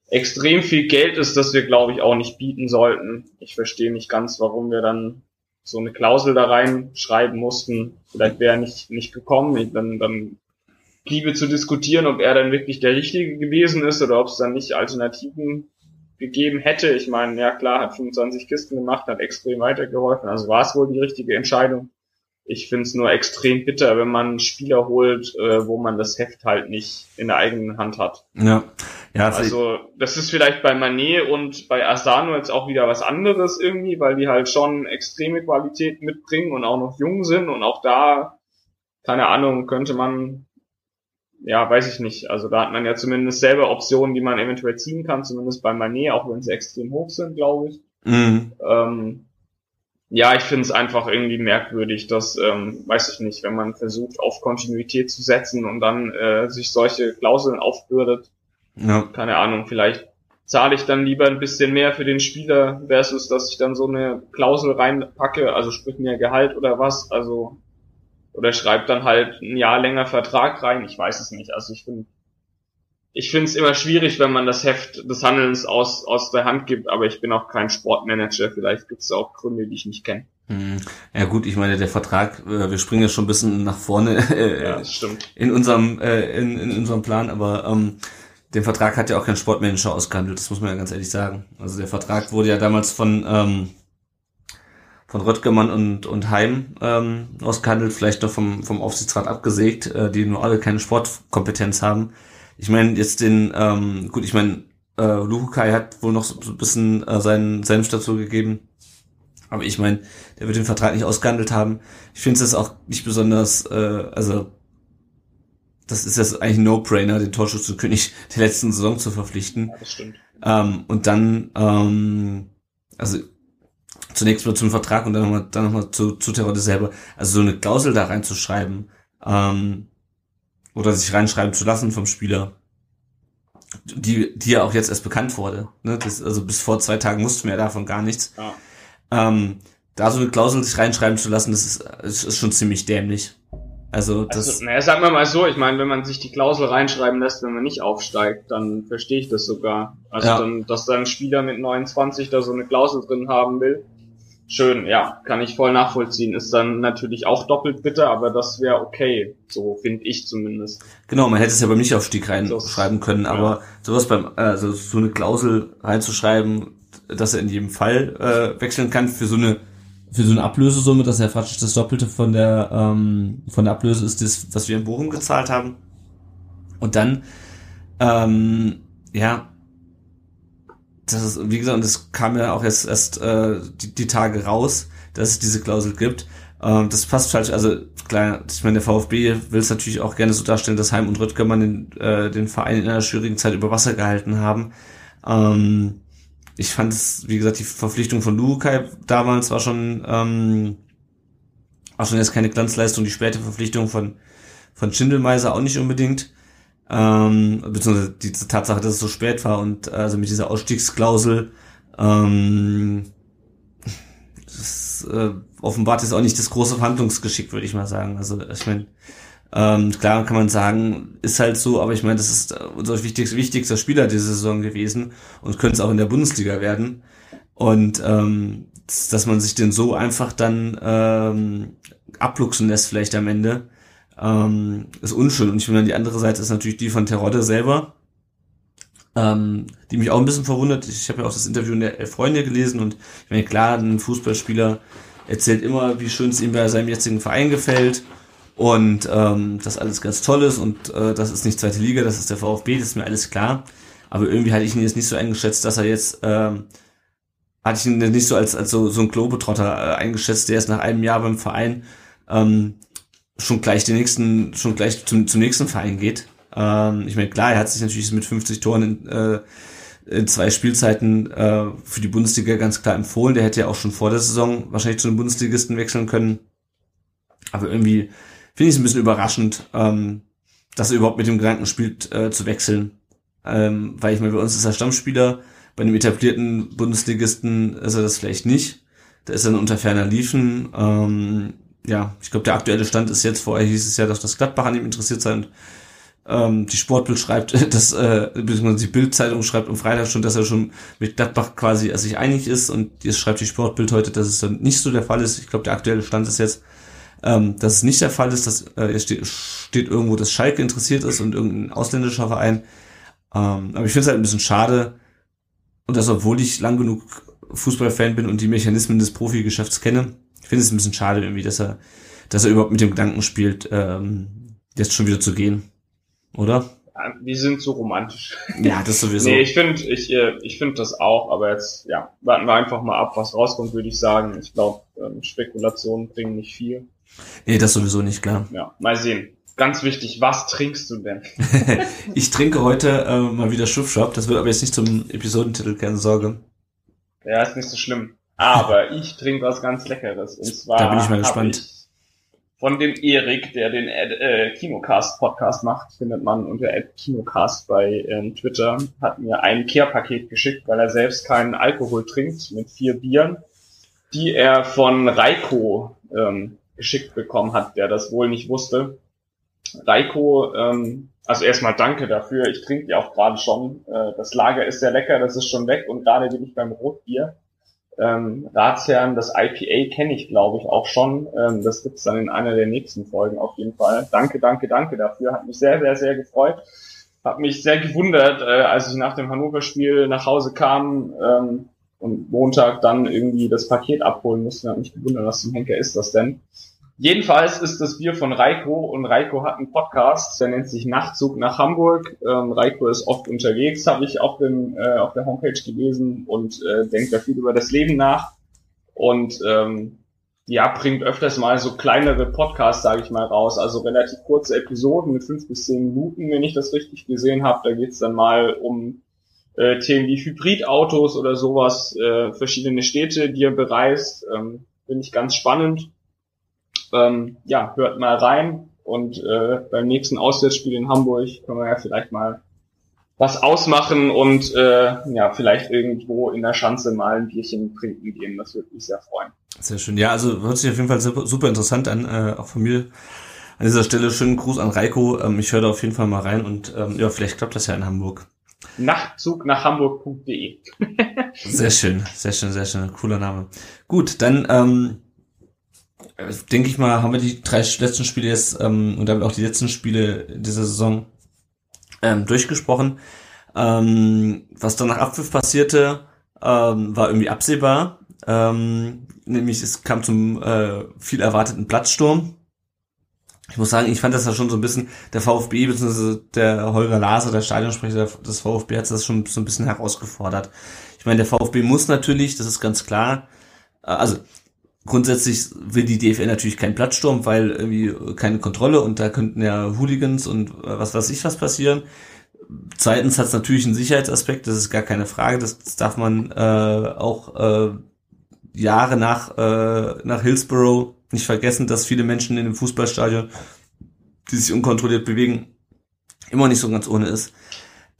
extrem viel Geld ist, das wir, glaube ich, auch nicht bieten sollten. Ich verstehe nicht ganz, warum wir dann so eine Klausel da reinschreiben mussten. Vielleicht wäre er nicht, nicht gekommen. dann, dann bliebe zu diskutieren, ob er dann wirklich der Richtige gewesen ist oder ob es dann nicht Alternativen gegeben hätte. Ich meine, ja klar, hat 25 Kisten gemacht, hat extrem weitergeholfen. Also war es wohl die richtige Entscheidung. Ich finde es nur extrem bitter, wenn man Spieler holt, äh, wo man das Heft halt nicht in der eigenen Hand hat. Ja. ja also das ist vielleicht bei Manet und bei Asano jetzt auch wieder was anderes irgendwie, weil die halt schon extreme Qualität mitbringen und auch noch jung sind und auch da, keine Ahnung, könnte man ja, weiß ich nicht. Also da hat man ja zumindest selber Optionen, die man eventuell ziehen kann, zumindest bei Manet, auch wenn sie extrem hoch sind, glaube ich. Mhm. Ähm, ja, ich finde es einfach irgendwie merkwürdig, dass, ähm, weiß ich nicht, wenn man versucht, auf Kontinuität zu setzen und dann äh, sich solche Klauseln aufbürdet. Ja. Keine Ahnung, vielleicht zahle ich dann lieber ein bisschen mehr für den Spieler versus, dass ich dann so eine Klausel reinpacke, also sprich mehr Gehalt oder was. Also oder schreibt dann halt ein Jahr länger Vertrag rein. Ich weiß es nicht. Also ich finde, ich finde es immer schwierig, wenn man das Heft des Handelns aus, aus der Hand gibt, aber ich bin auch kein Sportmanager. Vielleicht gibt es auch Gründe, die ich nicht kenne. Hm. Ja gut, ich meine, der Vertrag, äh, wir springen ja schon ein bisschen nach vorne äh, ja, stimmt. in unserem äh, in, in unserem Plan, aber ähm, den Vertrag hat ja auch kein Sportmanager ausgehandelt, das muss man ja ganz ehrlich sagen. Also der Vertrag wurde ja damals von ähm, von Röttgemann und, und Heim ähm, ausgehandelt, vielleicht noch vom, vom Aufsichtsrat abgesägt, äh, die nur alle keine Sportkompetenz haben. Ich meine, jetzt den, ähm, gut, ich meine, äh, Luhukai hat wohl noch so, so ein bisschen äh, seinen Senf dazu gegeben. Aber ich meine, der wird den Vertrag nicht ausgehandelt haben. Ich finde es auch nicht besonders, äh, also das ist jetzt eigentlich ein No-Brainer, den Torschützenkönig der letzten Saison zu verpflichten. Ja, das stimmt. Ähm, und dann, ähm, also zunächst mal zum Vertrag und dann nochmal dann noch mal zu, zu Terodde selber. Also so eine Klausel da reinzuschreiben ähm, oder sich reinschreiben zu lassen vom Spieler, die, die ja auch jetzt erst bekannt wurde. Ne? Das, also bis vor zwei Tagen wussten wir ja davon gar nichts. Ja. Ähm, da so eine Klausel sich reinschreiben zu lassen, das ist, das ist schon ziemlich dämlich. Also das. Also, naja, sagen wir mal so, ich meine, wenn man sich die Klausel reinschreiben lässt, wenn man nicht aufsteigt, dann verstehe ich das sogar. Also ja. dann, dass da ein Spieler mit 29 da so eine Klausel drin haben will, schön, ja, kann ich voll nachvollziehen. Ist dann natürlich auch doppelt bitter, aber das wäre okay, so finde ich zumindest. Genau, man hätte es ja beim Nichtaufstieg reinschreiben können, aber ja. sowas beim, also so eine Klausel reinzuschreiben, dass er in jedem Fall äh, wechseln kann für so eine für so eine Ablösesumme, dass er praktisch das Doppelte von der ähm, von der Ablöse ist, das, was wir in Bochum gezahlt haben. Und dann ähm, ja, das ist, wie gesagt, das kam ja auch erst, erst äh, die, die Tage raus, dass es diese Klausel gibt. Ähm, das passt falsch, also klar, ich meine, der VfB will es natürlich auch gerne so darstellen, dass Heim und Rüttgermann den, äh, den Verein in einer schwierigen Zeit über Wasser gehalten haben. Ähm, ich fand es, wie gesagt, die Verpflichtung von Lukai damals war schon, ähm, war schon jetzt keine Glanzleistung, die späte Verpflichtung von, von Schindelmeiser auch nicht unbedingt ähm, beziehungsweise die Tatsache, dass es so spät war und äh, also mit dieser Ausstiegsklausel ähm, das äh, offenbart ist auch nicht das große Verhandlungsgeschick, würde ich mal sagen. Also ich meine, ähm, klar kann man sagen, ist halt so, aber ich meine, das ist unser wichtigster, wichtigster Spieler diese Saison gewesen und könnte es auch in der Bundesliga werden. Und ähm, dass man sich den so einfach dann ähm, abluchsen lässt vielleicht am Ende, ähm, ist unschön. Und ich meine, die andere Seite ist natürlich die von Terodde selber, ähm, die mich auch ein bisschen verwundert. Ich habe ja auch das Interview in der Freunde gelesen und ich meine, klar, ein Fußballspieler erzählt immer, wie schön es ihm bei seinem jetzigen Verein gefällt und ähm, dass alles ganz toll ist und äh, das ist nicht zweite Liga, das ist der VfB, das ist mir alles klar. Aber irgendwie hatte ich ihn jetzt nicht so eingeschätzt, dass er jetzt ähm, hatte ich ihn nicht so als, als so, so ein Globetrotter äh, eingeschätzt, der ist nach einem Jahr beim Verein ähm, schon gleich den nächsten, schon gleich zum, zum nächsten Verein geht. Ähm, ich meine, klar, er hat sich natürlich mit 50 Toren in, äh, in zwei Spielzeiten äh, für die Bundesliga ganz klar empfohlen. Der hätte ja auch schon vor der Saison wahrscheinlich zu den Bundesligisten wechseln können. Aber irgendwie finde ich es ein bisschen überraschend, ähm, dass er überhaupt mit dem Gedanken spielt, äh, zu wechseln. Ähm, weil ich meine, bei uns ist er Stammspieler, bei einem etablierten Bundesligisten ist er das vielleicht nicht. Da ist er dann unter ferner Liefen. Ähm, ja, ich glaube, der aktuelle Stand ist jetzt, vorher hieß es ja, dass das Gladbach an ihm interessiert sei und ähm, die Sportbild schreibt, dass, äh, beziehungsweise die Bildzeitung schreibt am Freitag schon, dass er schon mit Gladbach quasi sich einig ist und jetzt schreibt die Sportbild heute, dass es dann nicht so der Fall ist. Ich glaube, der aktuelle Stand ist jetzt, ähm, dass es nicht der Fall ist, dass äh, es steht, steht irgendwo, dass Schalke interessiert ist und irgendein ausländischer Verein. Ähm, aber ich finde es halt ein bisschen schade und das, obwohl ich lang genug Fußballfan bin und die Mechanismen des Profigeschäfts kenne, finde es ein bisschen schade irgendwie, dass er, dass er überhaupt mit dem Gedanken spielt, ähm, jetzt schon wieder zu gehen. Oder? Ja, wir sind so romantisch. Ja, das sowieso. nee, ich finde, ich, äh, ich finde das auch, aber jetzt, ja, warten wir einfach mal ab, was rauskommt, würde ich sagen. Ich glaube, ähm, Spekulationen bringen nicht viel. Nee, das sowieso nicht, klar. Ja, mal sehen. Ganz wichtig, was trinkst du denn? ich trinke heute äh, mal wieder Schuffshop. Das wird aber jetzt nicht zum Episodentitel, keine Sorge. Ja, ist nicht so schlimm. Aber ich trinke was ganz Leckeres. Und zwar da bin ich mal gespannt. von dem Erik, der den äh, Kinocast Podcast macht, findet man unter Kinocast bei ähm, Twitter, hat mir ein Care-Paket geschickt, weil er selbst keinen Alkohol trinkt, mit vier Bieren, die er von Reiko ähm, geschickt bekommen hat, der das wohl nicht wusste. Reiko, ähm, also erstmal danke dafür. Ich trinke die auch gerade schon. Äh, das Lager ist sehr lecker, das ist schon weg und gerade bin ich beim Rotbier. Ähm, Ratsherren. Das IPA kenne ich, glaube ich, auch schon. Ähm, das gibt's dann in einer der nächsten Folgen auf jeden Fall. Danke, danke, danke dafür. Hat mich sehr, sehr, sehr gefreut. Hat mich sehr gewundert, äh, als ich nach dem Hannover-Spiel nach Hause kam ähm, und Montag dann irgendwie das Paket abholen musste. Hat mich gewundert, was zum Henker ist das denn? Jedenfalls ist das Bier von Reiko und Reiko hat einen Podcast, der nennt sich Nachtzug nach Hamburg. Ähm, Reiko ist oft unterwegs, habe ich auf, dem, äh, auf der Homepage gelesen und äh, denkt da viel über das Leben nach. Und ähm, ja, bringt öfters mal so kleinere Podcasts, sage ich mal, raus. Also relativ kurze Episoden mit fünf bis zehn Minuten, wenn ich das richtig gesehen habe. Da geht's dann mal um äh, Themen wie Hybridautos oder sowas, äh, verschiedene Städte, die er bereist. Ähm, Finde ich ganz spannend ähm, ja, hört mal rein und äh, beim nächsten Auswärtsspiel in Hamburg können wir ja vielleicht mal was ausmachen und äh, ja, vielleicht irgendwo in der Schanze mal ein Bierchen trinken gehen. Das würde mich sehr freuen. Sehr schön. Ja, also hört sich auf jeden Fall super, super interessant an, äh, auch von mir. An dieser Stelle schönen Gruß an Reiko. Ähm, ich höre da auf jeden Fall mal rein und ähm, ja, vielleicht klappt das ja in Hamburg. Nachtzug nach Hamburg.de. sehr schön, sehr schön, sehr schön. Cooler Name. Gut, dann ähm, äh, denke ich mal, haben wir die drei letzten Spiele jetzt ähm, und damit auch die letzten Spiele dieser Saison ähm, durchgesprochen. Ähm, was dann nach Abpfiff passierte, ähm, war irgendwie absehbar. Ähm, nämlich es kam zum äh, viel erwarteten Platzsturm. Ich muss sagen, ich fand das ja schon so ein bisschen, der VfB bzw. der Holger Laser, der Stadionsprecher des VfB, hat das schon so ein bisschen herausgefordert. Ich meine, der VfB muss natürlich, das ist ganz klar, äh, also grundsätzlich will die DFL natürlich keinen Platzsturm, weil irgendwie keine Kontrolle und da könnten ja Hooligans und äh, was weiß ich was passieren. Zweitens hat es natürlich einen Sicherheitsaspekt, das ist gar keine Frage, das, das darf man äh, auch äh, Jahre nach, äh, nach Hillsborough nicht vergessen, dass viele Menschen in dem Fußballstadion, die sich unkontrolliert bewegen, immer nicht so ganz ohne ist.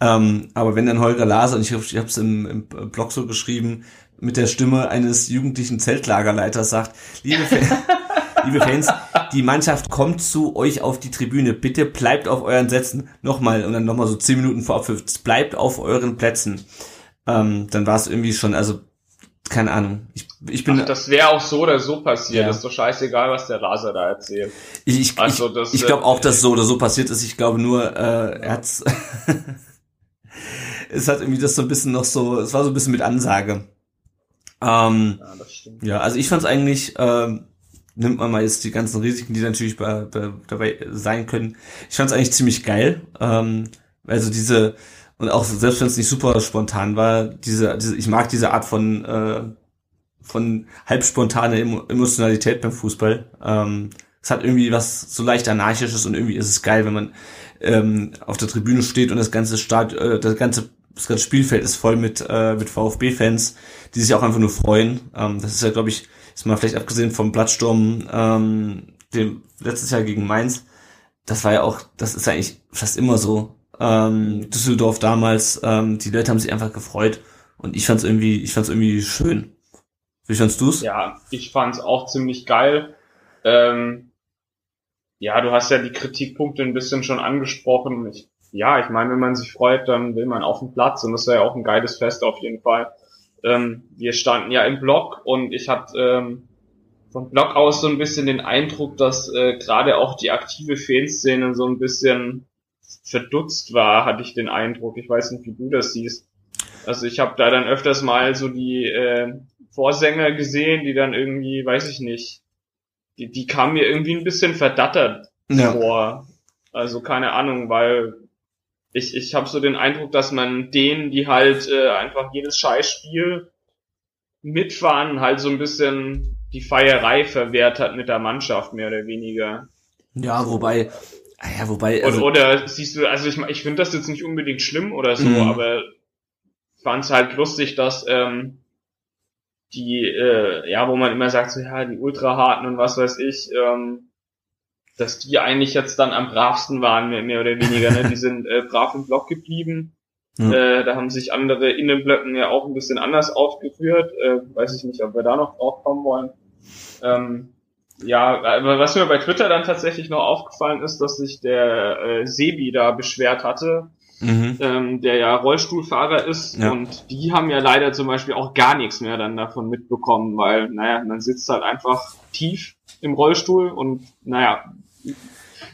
Ähm, aber wenn dann Holger Laser, und ich habe es im, im Blog so geschrieben, mit der Stimme eines jugendlichen Zeltlagerleiters sagt, liebe, Fans, liebe Fans, die Mannschaft kommt zu euch auf die Tribüne. Bitte bleibt auf euren Sätzen. Nochmal, und dann nochmal so zehn Minuten vor Abpfiff. Bleibt auf euren Plätzen. Ähm, dann war es irgendwie schon, also, keine Ahnung. Ich, ich bin. Ach, das wäre auch so oder so passiert. Ja. ist doch scheißegal, was der Raser da erzählt. Ich, ich, also, das, ich, ich glaube auch, dass so oder so passiert ist. Ich glaube nur, äh, er hat's. es hat irgendwie das so ein bisschen noch so, es war so ein bisschen mit Ansage. Ähm, ja, das stimmt. ja, also ich fand es eigentlich, ähm, nimmt man mal jetzt die ganzen Risiken, die natürlich bei, bei, dabei sein können. Ich fand es eigentlich ziemlich geil. Ähm, also diese, und auch selbst wenn es nicht super spontan war, diese, diese, ich mag diese Art von, äh, von halb spontane Emotionalität beim Fußball. Ähm, es hat irgendwie was so leicht anarchisches und irgendwie ist es geil, wenn man ähm, auf der Tribüne steht und das ganze Start, äh, das ganze das ganze Spielfeld ist voll mit, äh, mit VfB-Fans, die sich auch einfach nur freuen. Ähm, das ist ja, glaube ich, ist mal vielleicht abgesehen vom Plattsturm, ähm, dem letztes Jahr gegen Mainz, das war ja auch, das ist eigentlich fast immer so. Ähm, Düsseldorf damals, ähm, die Leute haben sich einfach gefreut und ich fand's irgendwie, ich fand's irgendwie schön. Wie fandst du's? Ja, ich fand's auch ziemlich geil. Ähm, ja, du hast ja die Kritikpunkte ein bisschen schon angesprochen. Ich ja, ich meine, wenn man sich freut, dann will man auf den Platz und das wäre ja auch ein geiles Fest auf jeden Fall. Ähm, wir standen ja im Block und ich hatte ähm, vom Block aus so ein bisschen den Eindruck, dass äh, gerade auch die aktive Fanszene so ein bisschen verdutzt war, hatte ich den Eindruck. Ich weiß nicht, wie du das siehst. Also ich habe da dann öfters mal so die äh, Vorsänger gesehen, die dann irgendwie, weiß ich nicht, die, die kamen mir irgendwie ein bisschen verdattert ja. vor. Also keine Ahnung, weil ich, ich habe so den Eindruck, dass man denen, die halt äh, einfach jedes Scheißspiel mitfahren, halt so ein bisschen die Feierei verwehrt hat mit der Mannschaft, mehr oder weniger. Ja, wobei, ah ja, wobei. Also, oder, oder siehst du, also ich, ich finde das jetzt nicht unbedingt schlimm oder so, mhm. aber ich fand es halt lustig, dass ähm, die, äh, ja, wo man immer sagt, so ja, die Ultraharten und was weiß ich, ähm, dass die eigentlich jetzt dann am bravsten waren, mehr, oder weniger. Ne? Die sind äh, brav im Block geblieben. Ja. Äh, da haben sich andere in den Blöcken ja auch ein bisschen anders aufgeführt. Äh, weiß ich nicht, ob wir da noch drauf kommen wollen. Ähm, ja, aber was mir bei Twitter dann tatsächlich noch aufgefallen ist, dass sich der äh, Sebi da beschwert hatte, mhm. ähm, der ja Rollstuhlfahrer ist. Ja. Und die haben ja leider zum Beispiel auch gar nichts mehr dann davon mitbekommen, weil, naja, man sitzt halt einfach tief im Rollstuhl und, naja,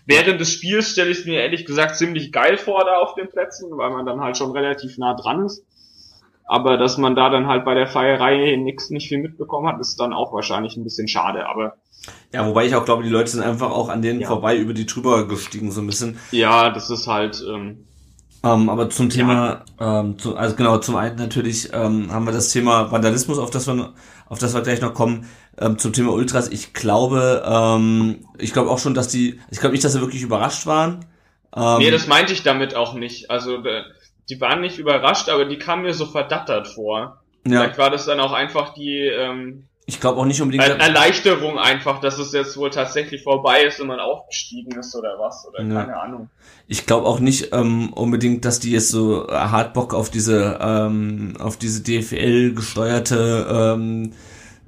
während des Spiels stelle ich es mir ehrlich gesagt ziemlich geil vor da auf den Plätzen, weil man dann halt schon relativ nah dran ist. Aber dass man da dann halt bei der Feierei nix, nicht viel mitbekommen hat, ist dann auch wahrscheinlich ein bisschen schade. Aber ja, wobei ich auch glaube, die Leute sind einfach auch an denen ja. vorbei über die drüber gestiegen, so ein bisschen. Ja, das ist halt. Ähm, ähm, aber zum Thema, ja. ähm, zu, also genau, zum einen natürlich ähm, haben wir das Thema Vandalismus, auf das wir, auf das wir gleich noch kommen. Ähm, zum Thema Ultras, ich glaube, ähm, ich glaube auch schon, dass die, ich glaube nicht, dass sie wirklich überrascht waren. Ähm, nee, das meinte ich damit auch nicht. Also die waren nicht überrascht, aber die kamen mir so verdattert vor. Ja. Vielleicht war das dann auch einfach die ähm, ich glaube auch nicht unbedingt. Er Erleichterung einfach, dass es jetzt wohl tatsächlich vorbei ist und man aufgestiegen ist oder was oder ja. keine Ahnung. Ich glaube auch nicht ähm, unbedingt, dass die jetzt so hart Bock auf diese ähm, auf diese DFL gesteuerte ähm,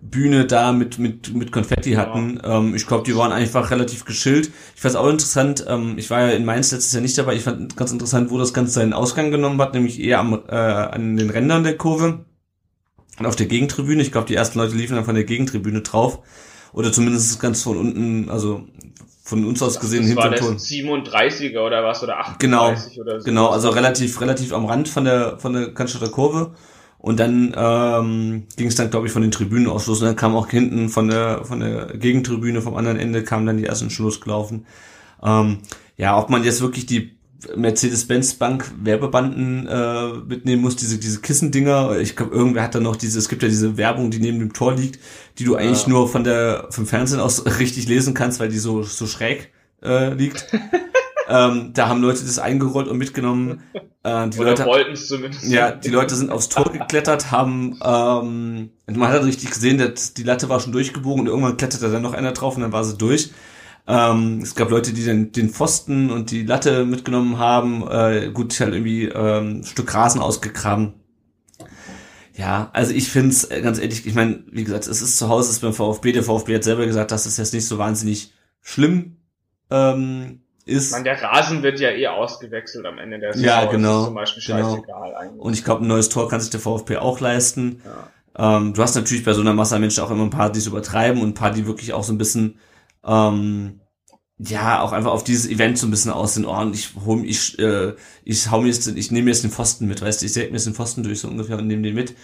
Bühne da mit mit mit Konfetti hatten. Ja. Ähm, ich glaube, die waren einfach relativ geschillt. Ich fand es auch interessant. Ähm, ich war ja in Mainz letztes Jahr nicht dabei. Ich fand ganz interessant, wo das Ganze seinen Ausgang genommen hat, nämlich eher am äh, an den Rändern der Kurve und auf der Gegentribüne. Ich glaube, die ersten Leute liefen dann von der Gegentribüne drauf. Oder zumindest ganz von unten, also von uns aus gesehen hinter dem Tor. 37er oder was oder 38 genau, oder so. Genau, also relativ relativ am Rand von der von der Cannstatter Kurve und dann ähm, ging es dann glaube ich von den Tribünen aus los und dann kam auch hinten von der von der Gegentribüne vom anderen Ende kamen dann die ersten Schluss gelaufen. Ähm, ja, ob man jetzt wirklich die Mercedes-Benz Bank Werbebanden äh, mitnehmen muss, diese diese Kissendinger. Ich glaube, irgendwer hat da noch diese, es gibt ja diese Werbung, die neben dem Tor liegt, die du eigentlich ja. nur von der vom Fernsehen aus richtig lesen kannst, weil die so so schräg äh, liegt. ähm, da haben Leute das eingerollt und mitgenommen. Äh, die Oder Leute wollten es zumindest. Ja, die Leute sind aufs Tor geklettert, haben ähm, man hat richtig gesehen, dass die Latte war schon durchgebogen und irgendwann kletterte dann noch einer drauf und dann war sie durch. Ähm, es gab Leute, die dann den Pfosten und die Latte mitgenommen haben. Äh, gut, halt irgendwie ähm, ein Stück Rasen ausgegraben. Ja, also ich finde es äh, ganz ehrlich, ich meine, wie gesagt, es ist zu Hause, es ist beim VfB. Der VfB hat selber gesagt, dass es jetzt nicht so wahnsinnig schlimm ähm, ist. Man, der Rasen wird ja eh ausgewechselt am Ende der Saison. Ja, genau. zum Beispiel genau. Und ich glaube, ein neues Tor kann sich der VfB auch leisten. Ja. Ähm, du hast natürlich bei so einer Masse an Menschen auch immer ein paar, die es übertreiben und ein paar, die wirklich auch so ein bisschen ähm, ja, auch einfach auf dieses Event so ein bisschen aus den Ohren. Ich hol, ich, äh, ich hau mir jetzt, ich nehme jetzt den Pfosten mit, weißt du, ich säge mir jetzt den Pfosten durch so ungefähr und nehme den mit.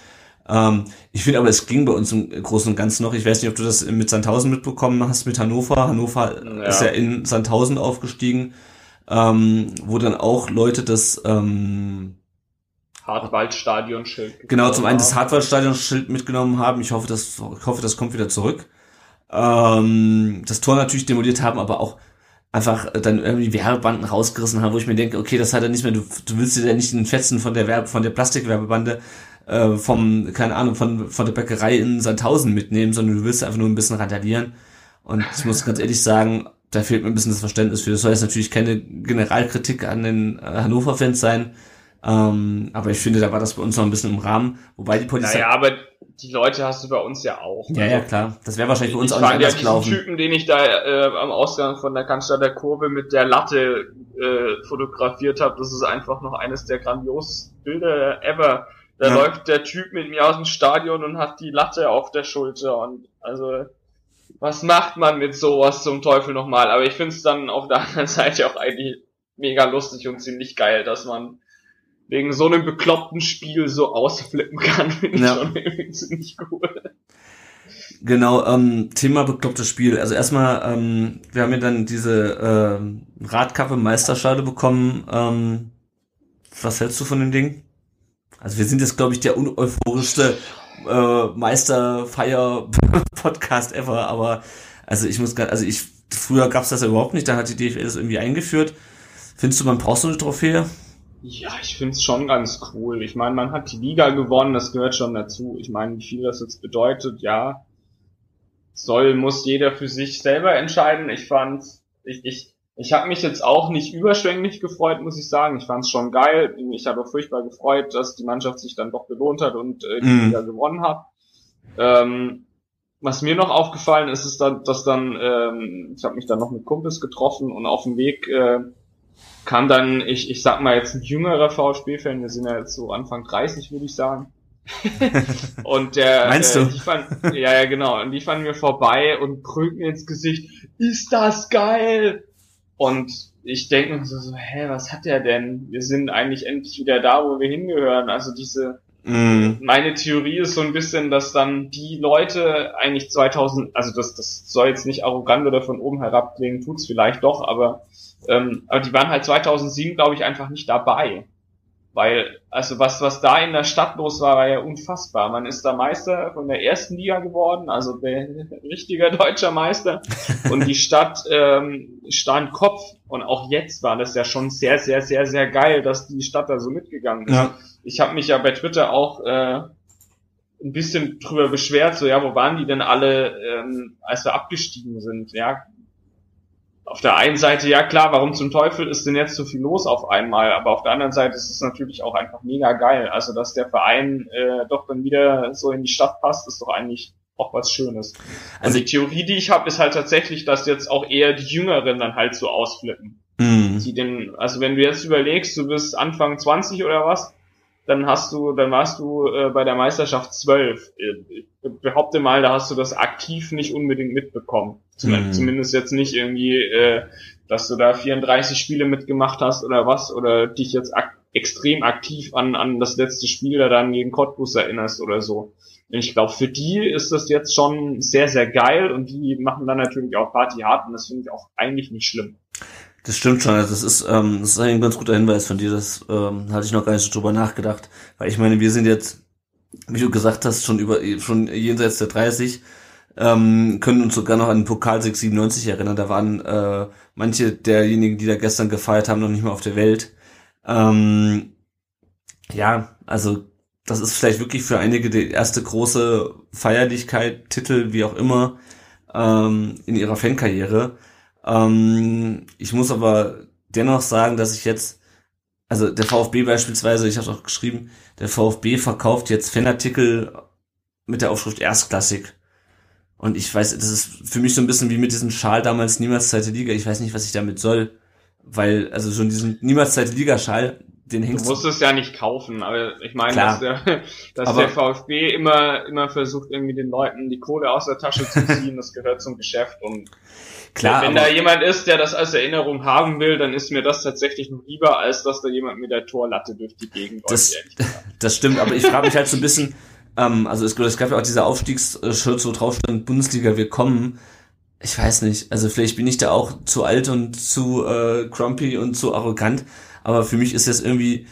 Ähm, ich finde aber, es ging bei uns im Großen und Ganzen noch. Ich weiß nicht, ob du das mit Sandhausen mitbekommen hast, mit Hannover. Hannover ja. ist ja in Sandhausen aufgestiegen, ähm, wo dann auch Leute das ähm, Hartwaldstadion-Schild. Genau, zum einen das Hartwaldstadion-Schild mitgenommen haben. Ich hoffe, das, ich hoffe, das kommt wieder zurück ähm, das Tor natürlich demoliert haben, aber auch einfach dann irgendwie Werbebanden rausgerissen haben, wo ich mir denke, okay, das hat er nicht mehr, du, du willst dir ja nicht den Fetzen von der Werbe, von der Plastikwerbebande äh, vom, keine Ahnung, von, von der Bäckerei in Sandhausen mitnehmen, sondern du willst einfach nur ein bisschen randalieren. Und ich muss ganz ehrlich sagen, da fehlt mir ein bisschen das Verständnis für. Das soll jetzt natürlich keine Generalkritik an den äh, Hannover-Fans sein, ähm, aber ich finde, da war das bei uns noch ein bisschen im Rahmen, wobei die Polizei. Naja, aber die Leute hast du bei uns ja auch. Ja, ja, klar. Das wäre wahrscheinlich für uns ich auch nicht anders ja gelaufen. Typen, den ich da äh, am Ausgang von der Cannstatter Kurve mit der Latte äh, fotografiert habe, das ist einfach noch eines der grandiosen Bilder ever. Da ja. läuft der Typ mit mir aus dem Stadion und hat die Latte auf der Schulter und also was macht man mit sowas zum Teufel nochmal? Aber ich finde es dann auf der anderen Seite auch eigentlich mega lustig und ziemlich geil, dass man wegen so einem bekloppten Spiel so ausflippen kann, finde ja. ich schon irgendwie ziemlich cool. Genau, ähm, Thema beklopptes Spiel. Also erstmal, ähm, wir haben ja dann diese äh, Radkappe Meisterschale bekommen. Ähm, was hältst du von dem Ding? Also wir sind jetzt, glaube ich, der uneuphorischste äh, Meisterfeier-Podcast ever, aber also ich muss gerade, also ich, früher gab's das ja überhaupt nicht, da hat die DFL das irgendwie eingeführt. Findest du, man braucht so eine Trophäe? Ja, ich find's schon ganz cool. Ich meine, man hat die Liga gewonnen, das gehört schon dazu. Ich meine, wie viel das jetzt bedeutet, ja, soll, muss jeder für sich selber entscheiden. Ich fand's, ich, ich, ich habe mich jetzt auch nicht überschwänglich gefreut, muss ich sagen. Ich fand's schon geil. Ich habe furchtbar gefreut, dass die Mannschaft sich dann doch belohnt hat und äh, die mm. Liga gewonnen hat. Ähm, was mir noch aufgefallen ist, ist dann, dass dann, ähm, ich habe mich dann noch mit Kumpels getroffen und auf dem Weg äh, kam dann, ich, ich sag mal jetzt ein jüngerer VfB-Fan, wir sind ja jetzt so Anfang 30, würde ich sagen. und der, Meinst äh, du? Die fand, ja, ja, genau. Und die fanden mir vorbei und mir ins Gesicht, ist das geil? Und ich denke mir so, so, hä, was hat der denn? Wir sind eigentlich endlich wieder da, wo wir hingehören. Also diese, Mm. meine Theorie ist so ein bisschen, dass dann die Leute eigentlich 2000, also das, das soll jetzt nicht arrogant oder von oben herab klingen, tut's vielleicht doch, aber, ähm, aber die waren halt 2007, glaube ich, einfach nicht dabei. Weil, also was, was da in der Stadt los war, war ja unfassbar. Man ist da Meister von der ersten Liga geworden, also der richtiger deutscher Meister. Und die Stadt ähm, stand Kopf. Und auch jetzt war das ja schon sehr, sehr, sehr, sehr geil, dass die Stadt da so mitgegangen ist. Ja. Ich habe mich ja bei Twitter auch äh, ein bisschen drüber beschwert, so ja, wo waren die denn alle, ähm, als wir abgestiegen sind? Ja, auf der einen Seite, ja klar, warum zum Teufel ist denn jetzt so viel los auf einmal? Aber auf der anderen Seite ist es natürlich auch einfach mega geil. Also, dass der Verein äh, doch dann wieder so in die Stadt passt, ist doch eigentlich auch was Schönes. Also die Theorie, die ich habe, ist halt tatsächlich, dass jetzt auch eher die Jüngeren dann halt so ausflippen. Mm. Die den, also wenn du jetzt überlegst, du bist Anfang 20 oder was, dann hast du, dann warst du äh, bei der Meisterschaft 12. Ich behaupte mal, da hast du das aktiv nicht unbedingt mitbekommen. Mhm. Zumindest jetzt nicht irgendwie, äh, dass du da 34 Spiele mitgemacht hast oder was, oder dich jetzt ak extrem aktiv an, an das letzte Spiel da dann gegen Cottbus erinnerst oder so. Und ich glaube, für die ist das jetzt schon sehr, sehr geil und die machen dann natürlich auch Party hart und das finde ich auch eigentlich nicht schlimm. Das stimmt schon. Also das ist, ähm, das ist ein ganz guter Hinweis von dir. Das ähm, hatte ich noch gar nicht so drüber nachgedacht. Weil ich meine, wir sind jetzt, wie du gesagt hast, schon über schon jenseits der 30, ähm, können uns sogar noch an den Pokal 697 erinnern. Da waren äh, manche derjenigen, die da gestern gefeiert haben, noch nicht mal auf der Welt. Ähm, ja, also das ist vielleicht wirklich für einige die erste große Feierlichkeit, Titel, wie auch immer, ähm, in ihrer Fankarriere. Ähm, ich muss aber dennoch sagen, dass ich jetzt, also der VfB beispielsweise, ich habe auch geschrieben, der VfB verkauft jetzt Fanartikel mit der Aufschrift Erstklassik. Und ich weiß, das ist für mich so ein bisschen wie mit diesem Schal damals niemals zweite Liga. Ich weiß nicht, was ich damit soll. Weil, also schon diesen niemals zweite Liga-Schal, den Du hängst musst es ja nicht kaufen, aber ich meine, Klar. dass, der, dass Aber- der VfB immer, immer versucht, irgendwie den Leuten die Kohle aus der Tasche zu ziehen. Das gehört zum Geschäft. Und klar, wenn aber, da jemand ist, der das als Erinnerung haben will, dann ist mir das tatsächlich noch lieber, als dass da jemand mit der Torlatte durch die Gegend Das- läuft, das stimmt, aber ich frage mich halt so ein bisschen, ähm, also es, es gab ja auch diese Aufstiegsshirts, wo drauf stand, Bundesliga, wir kommen. Ich weiß nicht, also vielleicht bin ich da auch zu alt und zu äh, grumpy und zu arrogant, aber für mich ist jetzt irgendwie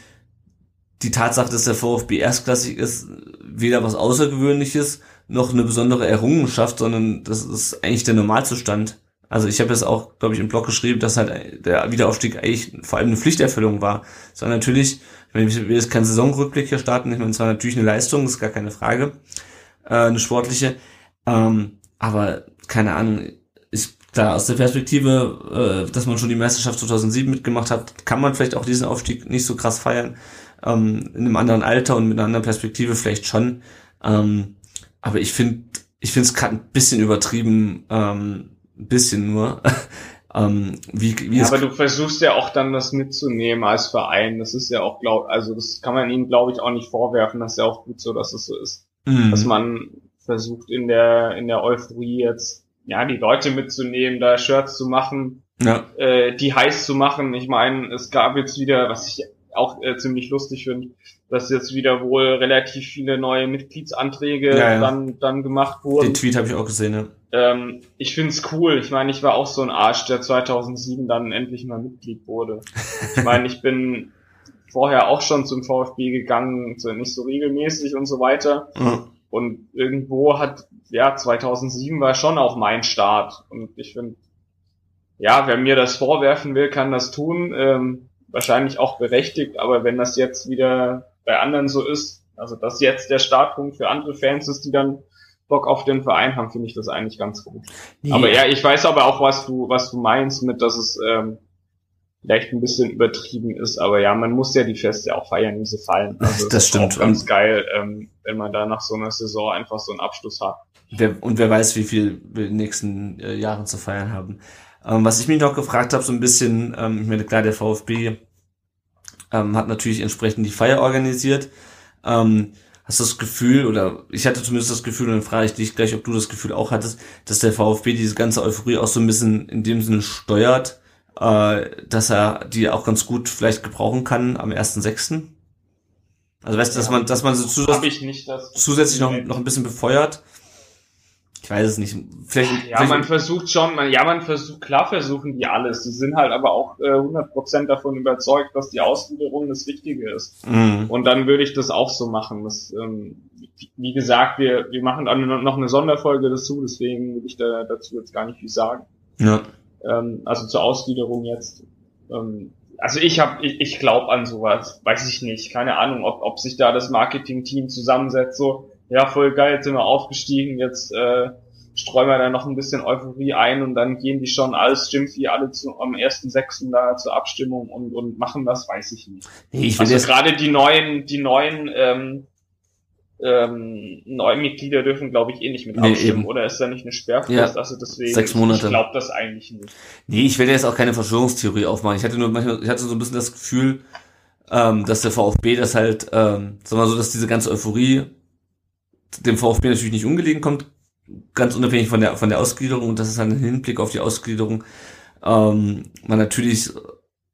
die Tatsache, dass der VfB erstklassig ist, weder was Außergewöhnliches noch eine besondere Errungenschaft, sondern das ist eigentlich der Normalzustand. Also ich habe jetzt auch, glaube ich, im Blog geschrieben, dass halt der Wiederaufstieg eigentlich vor allem eine Pflichterfüllung war. Sondern natürlich, ich meine, ich will jetzt keinen Saisonrückblick hier starten, ich meine, es war natürlich eine Leistung, ist gar keine Frage, äh, eine sportliche. Ähm, aber keine Ahnung, ich, klar, aus der Perspektive, äh, dass man schon die Meisterschaft 2007 mitgemacht hat, kann man vielleicht auch diesen Aufstieg nicht so krass feiern. Ähm, in einem anderen Alter und mit einer anderen Perspektive vielleicht schon. Ähm, aber ich finde, ich finde es gerade ein bisschen übertrieben, ähm, ein bisschen nur. ähm, wie, wie Ja, aber du versuchst ja auch dann das mitzunehmen als Verein. Das ist ja auch, glaub, also das kann man ihnen, glaube ich, auch nicht vorwerfen. Das ist ja auch gut so, dass es so ist. Mhm. dass man versucht in der in der Euphorie jetzt ja die Leute mitzunehmen, da Shirts zu machen, ja, äh, die heiß zu machen. Ich meine, es gab jetzt wieder, was ich auch äh, ziemlich lustig finde, dass jetzt wieder wohl relativ viele neue Mitgliedsanträge Ja, ja. dann dann gemacht wurden. den Tweet habe ich auch gesehen, ja. Ähm, ich find's cool. Ich meine, ich war auch so ein Arsch, der 2007 dann endlich mal Mitglied wurde. Ich meine, ich bin vorher auch schon zum VfB gegangen, so nicht so regelmäßig und so weiter. Ja. Und irgendwo hat, ja, 2007 war schon auch mein Start. Und ich finde, ja, wer mir das vorwerfen will, kann das tun. Ähm, wahrscheinlich auch berechtigt, aber wenn das jetzt wieder bei anderen so ist, also dass jetzt der Startpunkt für andere Fans ist, die dann Bock auf den Verein haben, finde ich das eigentlich ganz gut. Aber ja, ich weiß aber auch, was du, was du meinst mit, dass es ähm, vielleicht ein bisschen übertrieben ist, aber ja, man muss ja die Feste auch feiern, wie sie fallen. Also Das ist stimmt. Auch ganz geil, ähm, wenn man da nach so einer Saison einfach so einen Abschluss hat. Wer, und wer weiß, wie viel wir in den nächsten äh, Jahren zu feiern haben. Ähm, was ich mich noch gefragt habe, so ein bisschen, ähm, ich meine, klar, der VfB ähm, hat natürlich entsprechend die Feier organisiert. Ähm, hast du das Gefühl, oder ich hatte zumindest das Gefühl, und dann frage ich dich gleich, ob du das Gefühl auch hattest, dass der VfB diese ganze Euphorie auch so ein bisschen in dem Sinne steuert, äh, dass er die auch ganz gut vielleicht gebrauchen kann am 1.6.? Also weißt du, dass man, dass man so zusätzlich, zusätzlich noch, noch ein bisschen befeuert? Ich weiß es nicht. Vielleicht, ja, vielleicht man versucht schon, man, ja, man versucht, klar versuchen die alles. Sie sind halt aber auch äh, 100% davon überzeugt, dass die Ausgliederung das Wichtige ist. Mhm. Und dann würde ich das auch so machen. Das, ähm, wie gesagt, wir, wir machen dann noch eine Sonderfolge dazu, deswegen will ich da, dazu jetzt gar nicht viel sagen. Ja. Ähm, also zur Ausgliederung jetzt. Ähm, also ich habe, ich, ich glaube an sowas, weiß ich nicht, keine Ahnung, ob, ob sich da das Marketing-Team zusammensetzt, so, ja, voll geil, jetzt sind wir aufgestiegen, jetzt äh, streuen wir da noch ein bisschen Euphorie ein und dann gehen die schon alles stimmt wie alle zu, am ersten sechsten da zur Abstimmung und, und machen das, weiß ich nicht. Nee, ich also gerade die neuen, die neuen ähm, ähm, neue Mitglieder dürfen, glaube ich, eh nicht mit nee, abstimmen, eben. oder ist da nicht eine Sperrfrist? Ja, also deswegen, sechs Monate. ich glaube das eigentlich nicht. Nee, ich will jetzt auch keine Verschwörungstheorie aufmachen. Ich hatte nur manchmal, ich hatte so ein bisschen das Gefühl, ähm, dass der VfB das halt, ähm, sagen wir mal so, dass diese ganze Euphorie dem VfB natürlich nicht ungelegen kommt, ganz unabhängig von der von der Ausgliederung und das ist halt ein Hinblick auf die Ausgliederung ähm, man natürlich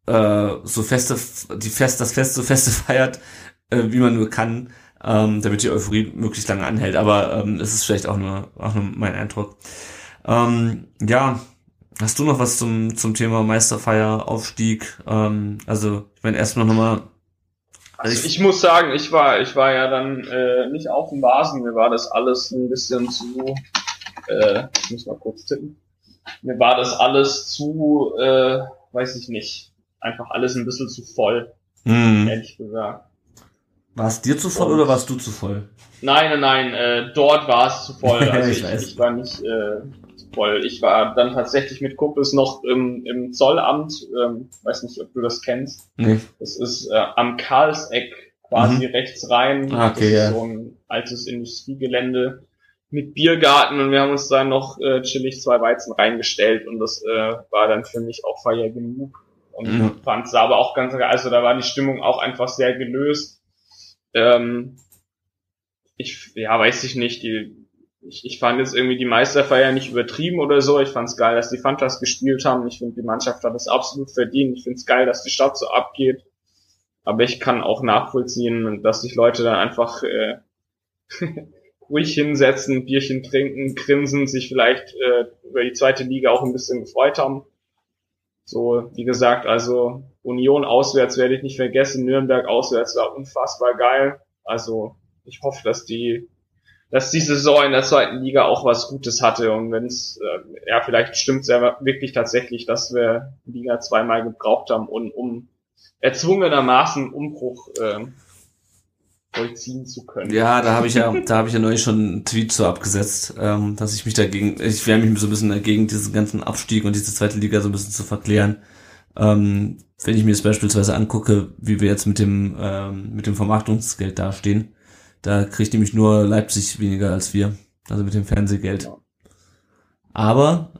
äh, so feste die fest das Fest so feste feiert äh, wie man nur kann ähm, damit die Euphorie möglichst lange anhält. Aber ähm, es ist vielleicht auch nur, auch nur mein Eindruck. Ähm, ja, hast du noch was zum, zum Thema Meisterfeier, Aufstieg? Ähm, also, ich meine, erstmal nochmal. Also ich, ich, muss sagen, ich war, ich war ja dann äh, nicht auf dem Vasen, mir war das alles ein bisschen zu, äh, ich muss mal kurz tippen. Mir war das alles zu, äh, weiß ich nicht, einfach alles ein bisschen zu voll, mhm. ehrlich gesagt. War es dir zu voll und oder warst du zu voll? Nein, nein, nein, äh, dort war es zu voll. Also ich, ich, ich, war nicht äh, voll. Ich war dann tatsächlich mit Kumpels noch im, im Zollamt. Ähm, weiß nicht, ob du das kennst. Nee. Das ist äh, am Karlseck quasi mhm. rechts rein. Ah, okay, das ist ja. so ein altes Industriegelände mit Biergarten und wir haben uns da noch äh, chillig zwei Weizen reingestellt und das äh, war dann für mich auch Feier genug. Und mhm. fand es aber auch ganz, also da war die Stimmung auch einfach sehr gelöst ähm, ich, ja, weiß ich nicht, die, ich, ich fand jetzt irgendwie die Meisterfeier nicht übertrieben oder so. Ich fand es geil, dass die Fantas gespielt haben. Ich finde, die Mannschaft hat es absolut verdient. Ich finde es geil, dass die Stadt so abgeht. Aber ich kann auch nachvollziehen, dass sich Leute dann einfach äh, ruhig hinsetzen, Bierchen trinken, grinsen, sich vielleicht äh, über die zweite Liga auch ein bisschen gefreut haben. So, wie gesagt, also Union auswärts werde ich nicht vergessen, Nürnberg auswärts war unfassbar geil. Also ich hoffe, dass die, dass die Saison in der zweiten Liga auch was Gutes hatte und wenn es, äh, ja, vielleicht stimmt es ja wirklich tatsächlich, dass wir Liga zweimal gebraucht haben, um, um erzwungenermaßen Umbruch äh, vollziehen zu können. Ja, da habe ich ja, da habe ich ja neulich schon einen Tweet so abgesetzt, ähm, dass ich mich dagegen, ich wehre mich so ein bisschen dagegen, diesen ganzen Abstieg und diese zweite Liga so ein bisschen zu verklären. Ähm, wenn ich mir jetzt beispielsweise angucke, wie wir jetzt mit dem ähm, mit dem Vermarktungsgeld dastehen, da kriegt nämlich nur Leipzig weniger als wir, also mit dem Fernsehgeld. Aber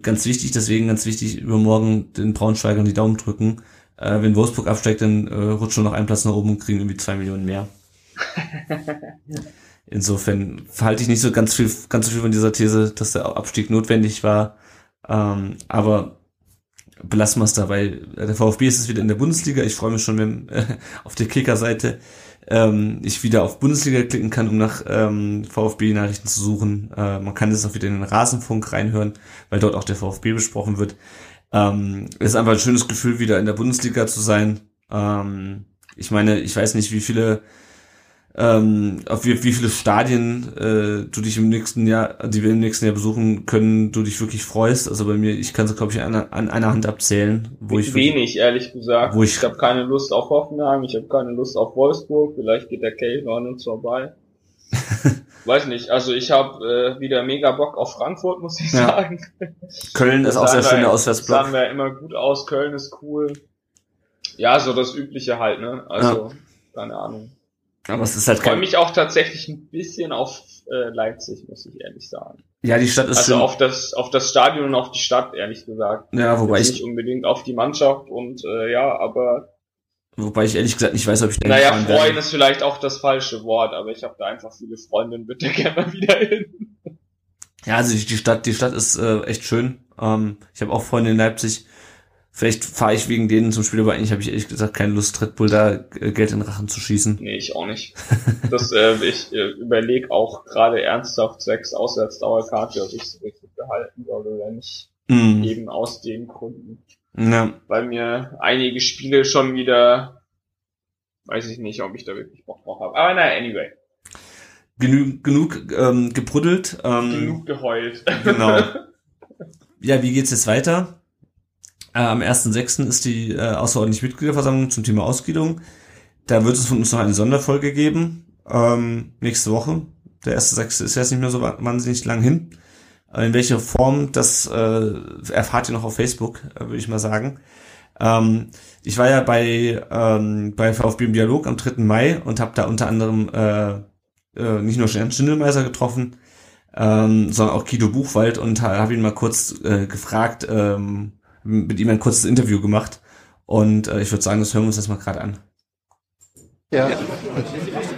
ganz wichtig, deswegen ganz wichtig, übermorgen den Braunschweigern die Daumen drücken. Äh, wenn Wolfsburg absteigt, dann äh, rutscht schon noch ein Platz nach oben und kriegen irgendwie zwei Millionen mehr. Insofern verhalte ich nicht so ganz viel, ganz so viel von dieser These, dass der Abstieg notwendig war. Ähm, aber belassen wir es dabei. Der VfB ist es wieder in der Bundesliga. Ich freue mich schon, wenn äh, auf der Kicker-Seite ähm, ich wieder auf Bundesliga klicken kann, um nach ähm, VfB-Nachrichten zu suchen. Äh, man kann jetzt auch wieder in den Rasenfunk reinhören, weil dort auch der VfB besprochen wird. Ähm, ist einfach ein schönes Gefühl, wieder in der Bundesliga zu sein. Ähm, ich meine, ich weiß nicht, wie viele ähm, auf wie, wie viele Stadien äh, du dich im nächsten Jahr, die wir im nächsten Jahr besuchen können, du dich wirklich freust. Also bei mir, ich kann es glaube ich an, an einer Hand abzählen, wo ich wenig ehrlich gesagt. Wo ich, ich habe keine Lust auf Hoffenheim, ich habe keine Lust auf Wolfsburg. Vielleicht geht der Kelch an uns vorbei. Weiß nicht, also ich habe äh, wieder mega Bock auf Frankfurt, muss ich ja. sagen. Köln ist auch sehr schön, der Auswärtsblock. Sahen wir immer gut aus, Köln ist cool. Ja, so das Übliche halt, ne? Also, ja. keine Ahnung. Aber es ist halt ich freue mich auch tatsächlich ein bisschen auf äh, Leipzig, muss ich ehrlich sagen. Ja, die Stadt ist also auf das auf das Stadion und auf die Stadt ehrlich gesagt. Ja, wobei Jetzt ich nicht unbedingt auf die Mannschaft und äh, ja, aber wobei ich ehrlich gesagt nicht weiß, ob ich da Naja, freuen ist vielleicht auch das falsche Wort, aber ich habe da einfach viele Freunde und bitte gerne wieder hin. Ja, also die Stadt, die Stadt ist äh, echt schön. Ähm, ich habe auch Freunde in Leipzig. Vielleicht fahre ich wegen denen zum Spiel, aber eigentlich habe ich ehrlich gesagt keine Lust, Red Bull da äh, Geld in den Rachen zu schießen. Nee, ich auch nicht. Das, äh, ich äh, überlege auch gerade ernsthaft sechs Auswärtsdauerkarte, ob ich sie richtig behalten soll oder nicht. Mm. Eben aus den Gründen. Ja. Weil mir einige Spiele schon wieder, weiß ich nicht, ob ich da wirklich Bock drauf habe. Aber naja, anyway. Genug, genug ähm, gebrüddelt. Ähm, genug geheult. Genau. Ja, wie geht's jetzt weiter? Äh, am 1.6. ist die äh, außerordentliche Mitgliederversammlung zum Thema Ausgliederung. Da wird es von uns noch eine Sonderfolge geben. Ähm, nächste Woche. Der 1.6. ist jetzt nicht mehr so wahnsinnig lang hin. In welcher Form, das äh, erfahrt ihr noch auf Facebook, äh, würde ich mal sagen. Ähm, ich war ja bei, ähm, bei VfB im Dialog am 3. Mai und habe da unter anderem äh, äh, nicht nur Ernst Schindelmeiser getroffen, ähm, sondern auch Guido Buchwald und habe ihn mal kurz äh, gefragt, ähm, mit ihm ein kurzes Interview gemacht. Und äh, ich würde sagen, das hören wir uns das mal gerade an. Ja.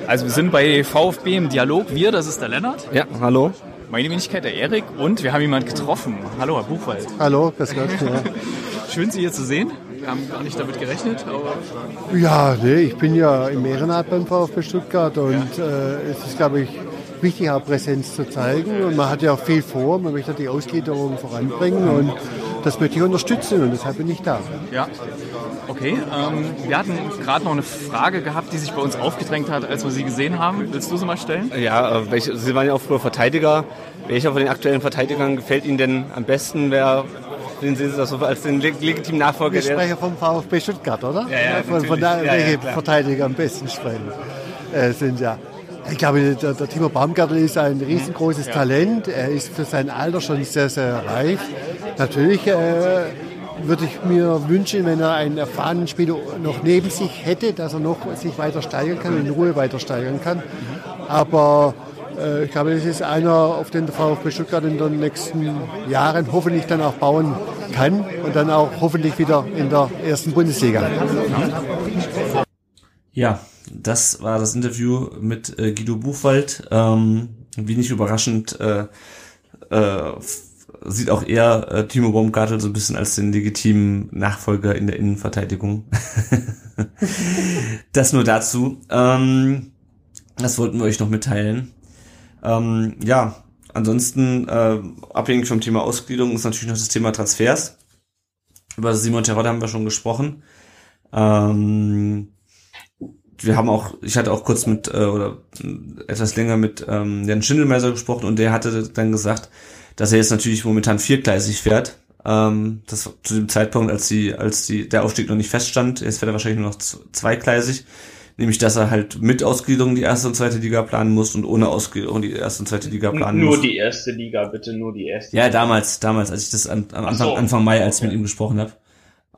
Also wir sind bei VfB im Dialog. Wir, das ist der Lennart. Ja, hallo. Meine Wenigkeit, der Erik. Und wir haben jemanden getroffen. Hallo, Herr Buchwald. Hallo, grüß Gott. Ja. Schön, Sie hier zu sehen. Wir haben gar nicht damit gerechnet, aber... Ja, nee, ich bin ja im Ehrenamt beim VfB Stuttgart und ja. äh, es ist, glaube ich, wichtig, auch Präsenz zu zeigen. Und man hat ja auch viel vor, man möchte die Ausgliederung voranbringen und das möchte ich unterstützen und deshalb bin ich da. Ja, okay. Ähm, wir hatten gerade noch eine Frage gehabt, die sich bei uns aufgedrängt hat, als wir sie gesehen haben. Willst du sie mal stellen? Ja, äh, welche, Sie waren ja auch früher Verteidiger. Welcher von den aktuellen Verteidigern gefällt Ihnen denn am besten? Wer den sehen Sie das so als den legitimen Nachfolger? Ich spreche vom VfB Stuttgart, oder? Ja, ja, von, von da, ja, welche ja, Verteidiger am besten sprechen. Äh, sind ja. Ich glaube, der, der Timo Baumgartel ist ein riesengroßes. Talent. Er ist für sein Alter schon sehr, sehr reif. Natürlich äh, würde ich mir wünschen, wenn er einen erfahrenen Spieler noch neben sich hätte, dass er noch sich weiter steigern kann, in Ruhe weiter steigern kann. Aber äh, ich glaube, das ist einer, auf den der VfB Stuttgart in den nächsten Jahren hoffentlich dann auch bauen kann und dann auch hoffentlich wieder in der ersten Bundesliga. Ja, das war das Interview mit äh, Guido Buchwald. Ähm, wenig überraschend äh, äh, sieht auch er äh, Timo Baumgartel so ein bisschen als den legitimen Nachfolger in der Innenverteidigung. das nur dazu. Ähm, das wollten wir euch noch mitteilen. Ähm, ja, ansonsten, äh, abhängig vom Thema Ausgliederung ist natürlich noch das Thema Transfers. Über Simon Terodde haben wir schon gesprochen. Ähm, wir haben auch, ich hatte auch kurz mit, äh, oder etwas länger mit ähm, Jan Schindelmeiser gesprochen und der hatte dann gesagt, dass er jetzt natürlich momentan viergleisig fährt. Ähm, das zu dem Zeitpunkt, als die, als die, der Aufstieg noch nicht feststand, jetzt fährt er wahrscheinlich nur noch zweigleisig. Nämlich, dass er halt mit Ausgliederung die erste und zweite Liga planen muss und ohne Ausgliederung die erste und zweite Liga planen nur muss. Nur die erste Liga, bitte, nur die erste. Ja, damals, damals, als ich das an, am Anfang, so. Anfang Mai, als ich mit ihm gesprochen habe.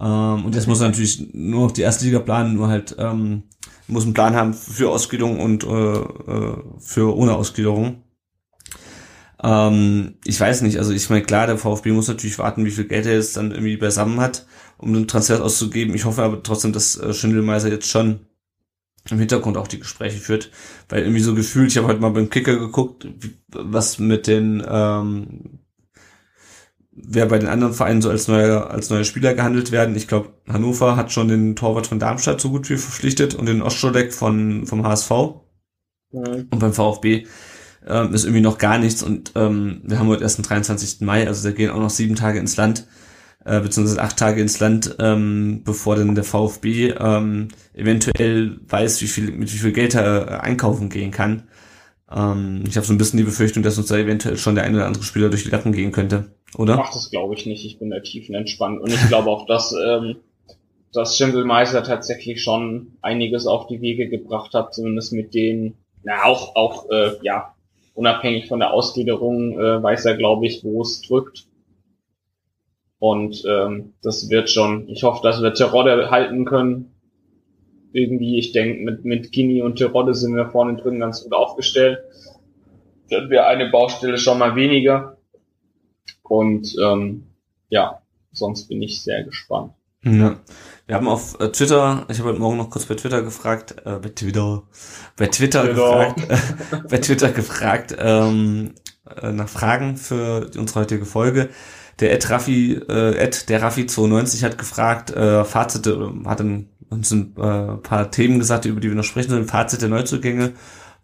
Ähm, und jetzt muss er natürlich nur noch die erste Liga planen, nur halt ähm, muss einen Plan haben für Ausgliederung und äh, äh, für ohne Ausgliederung. Ähm, ich weiß nicht, also ich meine, klar, der VfB muss natürlich warten, wie viel Geld er jetzt dann irgendwie beisammen hat, um den Transfer auszugeben. Ich hoffe aber trotzdem, dass äh, Schindelmeiser jetzt schon im Hintergrund auch die Gespräche führt, weil irgendwie so gefühlt, ich habe heute mal beim Kicker geguckt, was mit den ähm, wer bei den anderen Vereinen so als neuer, als neuer Spieler gehandelt werden. Ich glaube, Hannover hat schon den Torwart von Darmstadt so gut wie verpflichtet und den Ostscholek von, vom HSV. Mhm. Und beim VfB ähm, ist irgendwie noch gar nichts und ähm, wir haben heute erst den 23. Mai, also da gehen auch noch sieben Tage ins Land, äh, beziehungsweise acht Tage ins Land, ähm, bevor dann der VfB ähm, eventuell weiß, wie viel, mit wie viel Geld er äh, einkaufen gehen kann. Ähm, ich habe so ein bisschen die Befürchtung, dass uns da eventuell schon der eine oder andere Spieler durch die Lappen gehen könnte oder? Ach, das glaube ich nicht. Ich bin da tiefenentspannt. Und ich glaube auch, dass, ähm, dass Schindelmeister tatsächlich schon einiges auf die Wege gebracht hat, zumindest mit denen, na, auch, auch, äh, ja, unabhängig von der Ausgliederung, äh, weiß er, glaube ich, wo es drückt. Und ähm, das wird schon, ich hoffe, dass wir Terodde halten können irgendwie, ich denke, mit, mit Gini und Terodde sind wir vorne drin ganz gut aufgestellt. Dann wäre eine Baustelle schon mal weniger. Und ähm, ja, sonst bin ich sehr gespannt. Ja. Wir haben auf äh, Twitter, ich habe heute Morgen noch kurz bei Twitter gefragt, äh, bei Twitter, bei Twitter, Twitter. gefragt, äh, bei Twitter gefragt, ähm, äh, nach Fragen für unsere heutige Folge. Der Ed Raffi, äh, Ed, der Raffi 92 hat gefragt, äh, Fazit, äh, hat ein, uns ein äh, paar Themen gesagt, über die wir noch sprechen sollen. Fazit der Neuzugänge.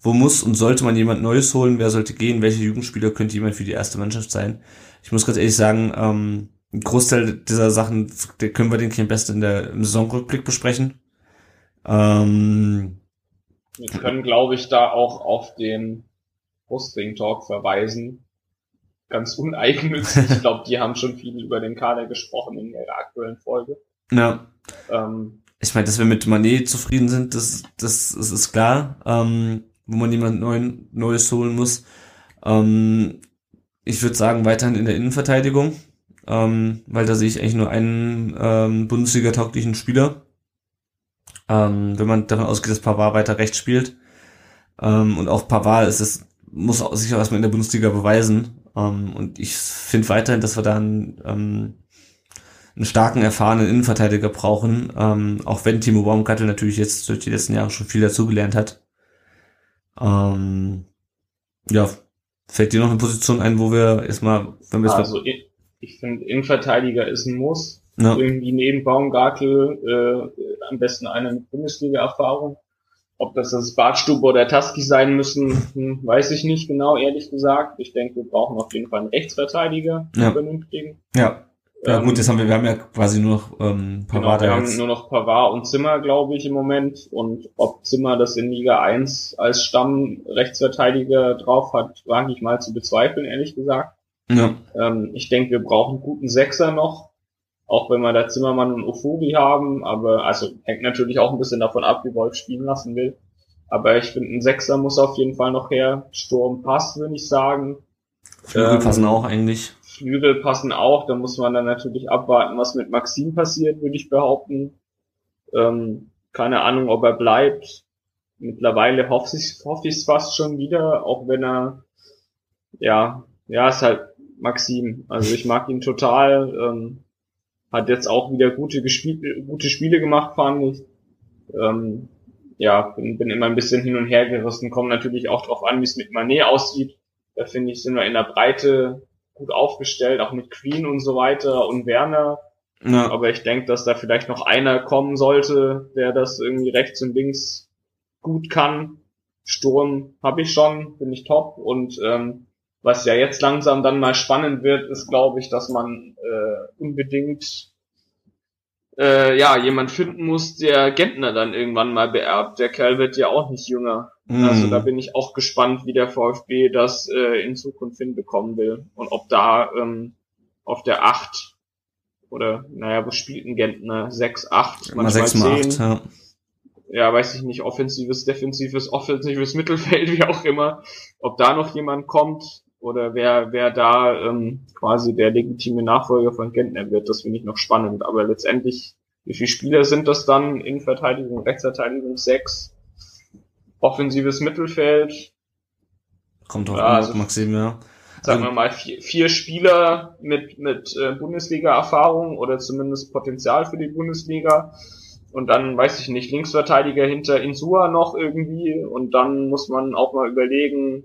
Wo muss und sollte man jemand Neues holen? Wer sollte gehen? Welche Jugendspieler könnte jemand für die erste Mannschaft sein? Ich muss ganz ehrlich sagen, ähm, ein Großteil dieser Sachen können wir, den am besten in der, im Saisonrückblick besprechen. Ähm, wir können, glaube ich, da auch auf den Brustring Talk verweisen. Ganz uneigennützig. ich glaube, die haben schon viel über den Kader gesprochen in ihrer aktuellen Folge. Ja. Ähm, ich meine, dass wir mit Manet zufrieden sind, das, das, das ist klar. Ähm, wo man jemand Neuen, Neues holen muss. Ähm, ich würde sagen, weiterhin in der Innenverteidigung ähm, weil da sehe ich eigentlich nur einen ähm, Bundesliga-tauglichen Spieler. Ähm, wenn man davon ausgeht, dass Pavard weiter rechts spielt. Ähm, und auch Pavard ist es, muss sich auch erstmal in der Bundesliga beweisen. Ähm, und ich finde weiterhin, dass wir da einen, ähm, einen starken, erfahrenen Innenverteidiger brauchen, ähm, auch wenn Timo Baumgartel natürlich jetzt durch die letzten Jahre schon viel dazugelernt hat. Ähm, ja, fällt dir noch eine Position ein, wo wir erstmal, wenn wir also, ich finde, Innenverteidiger ist ein Muss. Ja. Irgendwie neben Baumgartel äh, am besten eine mit Bundesliga-Erfahrung. Ob das das Bartstube oder Taski sein müssen, hm, weiß ich nicht genau, ehrlich gesagt. Ich denke, wir brauchen auf jeden Fall einen Rechtsverteidiger, ja. vernünftigen. Ja. Ja ähm, gut, jetzt haben wir, wir haben ja quasi nur noch ähm, Pavard. Genau, wir haben nur noch Pavard und Zimmer, glaube ich, im Moment. Und ob Zimmer das in Liga 1 als Stamm-Rechtsverteidiger drauf hat, wage ich mal zu bezweifeln, ehrlich gesagt. Ja. Ähm, ich denke, wir brauchen einen guten Sechser noch, auch wenn wir da Zimmermann und Ofori haben, aber also hängt natürlich auch ein bisschen davon ab, wie Wolf spielen lassen will. Aber ich finde, ein Sechser muss auf jeden Fall noch her. Sturm passt, würde ich sagen. Flügel ähm, passen auch eigentlich. Flügel passen auch. Da muss man dann natürlich abwarten, was mit Maxim passiert, würde ich behaupten. Ähm, keine Ahnung, ob er bleibt. Mittlerweile hoffe ich es hoffe fast schon wieder, auch wenn er, ja, ja, ist halt Maxim. Also ich mag ihn total. Ähm, hat jetzt auch wieder gute, gute Spiele gemacht, fand ich. Ähm, ja, bin, bin immer ein bisschen hin und her gerissen. Kommt natürlich auch drauf an, wie es mit Manet aussieht. Da finde ich, sind wir in der Breite gut aufgestellt, auch mit Queen und so weiter und Werner. Ja. Aber ich denke, dass da vielleicht noch einer kommen sollte, der das irgendwie rechts und links gut kann. Sturm habe ich schon, bin ich top und ähm, was ja jetzt langsam dann mal spannend wird, ist, glaube ich, dass man äh, unbedingt äh, ja jemand finden muss, der Gentner dann irgendwann mal beerbt. Der Kerl wird ja auch nicht jünger. Mm. Also da bin ich auch gespannt, wie der VfB das äh, in Zukunft hinbekommen will und ob da ähm, auf der 8 oder naja, wo spielt ein Gentner? 6, 8, manchmal 6 10. 8, ja. ja, weiß ich nicht, offensives, defensives, offensives Mittelfeld, wie auch immer, ob da noch jemand kommt, oder wer, wer da ähm, quasi der legitime Nachfolger von Gentner wird, das finde ich noch spannend. Aber letztendlich, wie viele Spieler sind das dann? in Verteidigung, Rechtsverteidigung sechs, offensives Mittelfeld. Kommt drauf ja, an, also, Maxim, ja. Sagen wir mal vier, vier Spieler mit, mit äh, Bundesliga-Erfahrung oder zumindest Potenzial für die Bundesliga. Und dann, weiß ich nicht, Linksverteidiger hinter Insua noch irgendwie. Und dann muss man auch mal überlegen,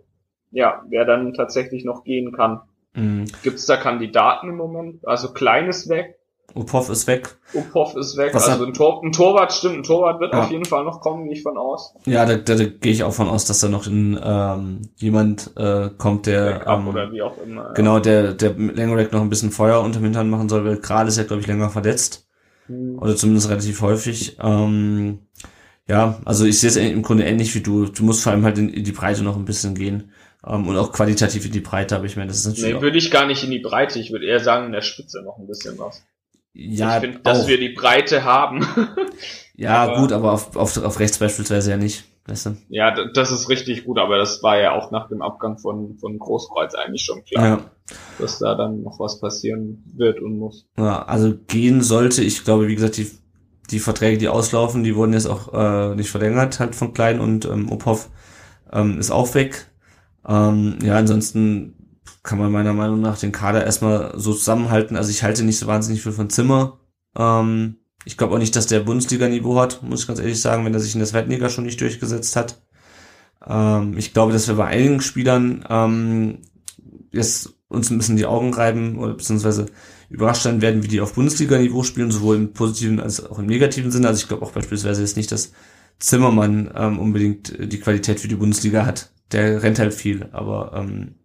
ja, wer dann tatsächlich noch gehen kann. Mhm. Gibt es da Kandidaten im Moment? Also Kleines weg. Upov ist weg. Upov ist weg. Was also ein, Tor, ein Torwart stimmt, ein Torwart wird ja. auf jeden Fall noch kommen, gehe ich von aus. Ja, da, da, da gehe ich auch von aus, dass da noch in, ähm, jemand äh, kommt, der ähm, oder wie auch immer. Genau, der der Langerack noch ein bisschen Feuer unter dem Hintern machen soll, weil Kral ist ja glaube ich länger verletzt hm. oder zumindest relativ häufig. Ähm, ja, also ich sehe es im Grunde ähnlich wie du. Du musst vor allem halt in, in die Breite noch ein bisschen gehen. Um, und auch qualitativ in die Breite, aber ich meine, das ist natürlich. Nee, würde ich gar nicht in die Breite, ich würde eher sagen, in der Spitze noch ein bisschen was. Ja, ich finde, dass wir die Breite haben. ja, aber, gut, aber auf, auf, auf rechts beispielsweise ja nicht. Weißt du? Ja, das ist richtig gut, aber das war ja auch nach dem Abgang von, von Großkreuz eigentlich schon klar, ja. dass da dann noch was passieren wird und muss. Ja, also gehen sollte, ich glaube, wie gesagt, die die Verträge, die auslaufen, die wurden jetzt auch äh, nicht verlängert, halt von Klein und ähm, Ophoff ähm, ist auch weg. Ähm, ja, ansonsten kann man meiner Meinung nach den Kader erstmal so zusammenhalten. Also ich halte nicht so wahnsinnig viel von Zimmer. Ähm, ich glaube auch nicht, dass der Bundesliga-Niveau hat, muss ich ganz ehrlich sagen, wenn er sich in der zweiten Liga schon nicht durchgesetzt hat. Ähm, ich glaube, dass wir bei einigen Spielern ähm, jetzt uns ein bisschen die Augen reiben oder beziehungsweise überrascht sein werden, wie die auf Bundesliga-Niveau spielen, sowohl im positiven als auch im negativen Sinne. Also ich glaube auch beispielsweise jetzt nicht, dass Zimmermann ähm, unbedingt die Qualität für die Bundesliga hat. Der rennt halt viel, aber ähm,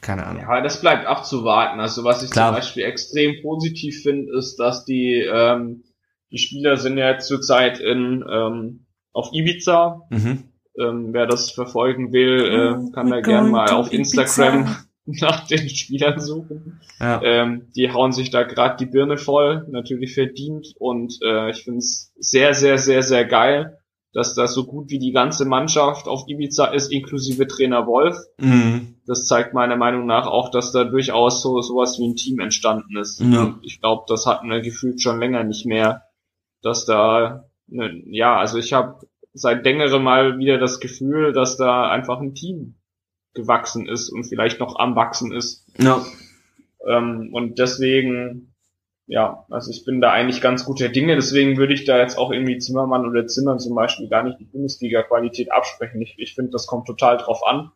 keine Ahnung. Ja, das bleibt abzuwarten. Also was ich Klar. zum Beispiel extrem positiv finde, ist, dass die ähm, die Spieler sind ja zurzeit in ähm, auf Ibiza. Mhm. Ähm, wer das verfolgen will, äh, kann da gerne mal auf Instagram nach den Spielern suchen. Ja. Ähm, die hauen sich da gerade die Birne voll, natürlich verdient und äh, ich finde es sehr, sehr, sehr, sehr geil, dass da so gut wie die ganze Mannschaft auf Ibiza ist, inklusive Trainer Wolf. Mhm. Das zeigt meiner Meinung nach auch, dass da durchaus so sowas wie ein Team entstanden ist. Ja. Ich glaube, das hatten wir gefühlt schon länger nicht mehr, dass da ne, ja, also ich habe seit längerem mal wieder das Gefühl, dass da einfach ein Team gewachsen ist und vielleicht noch am wachsen ist. Ja. Ähm, und deswegen, ja, also ich bin da eigentlich ganz guter Dinge, deswegen würde ich da jetzt auch irgendwie Zimmermann oder Zimmern zum Beispiel gar nicht die Bundesliga-Qualität absprechen. Ich, ich finde, das kommt total drauf an.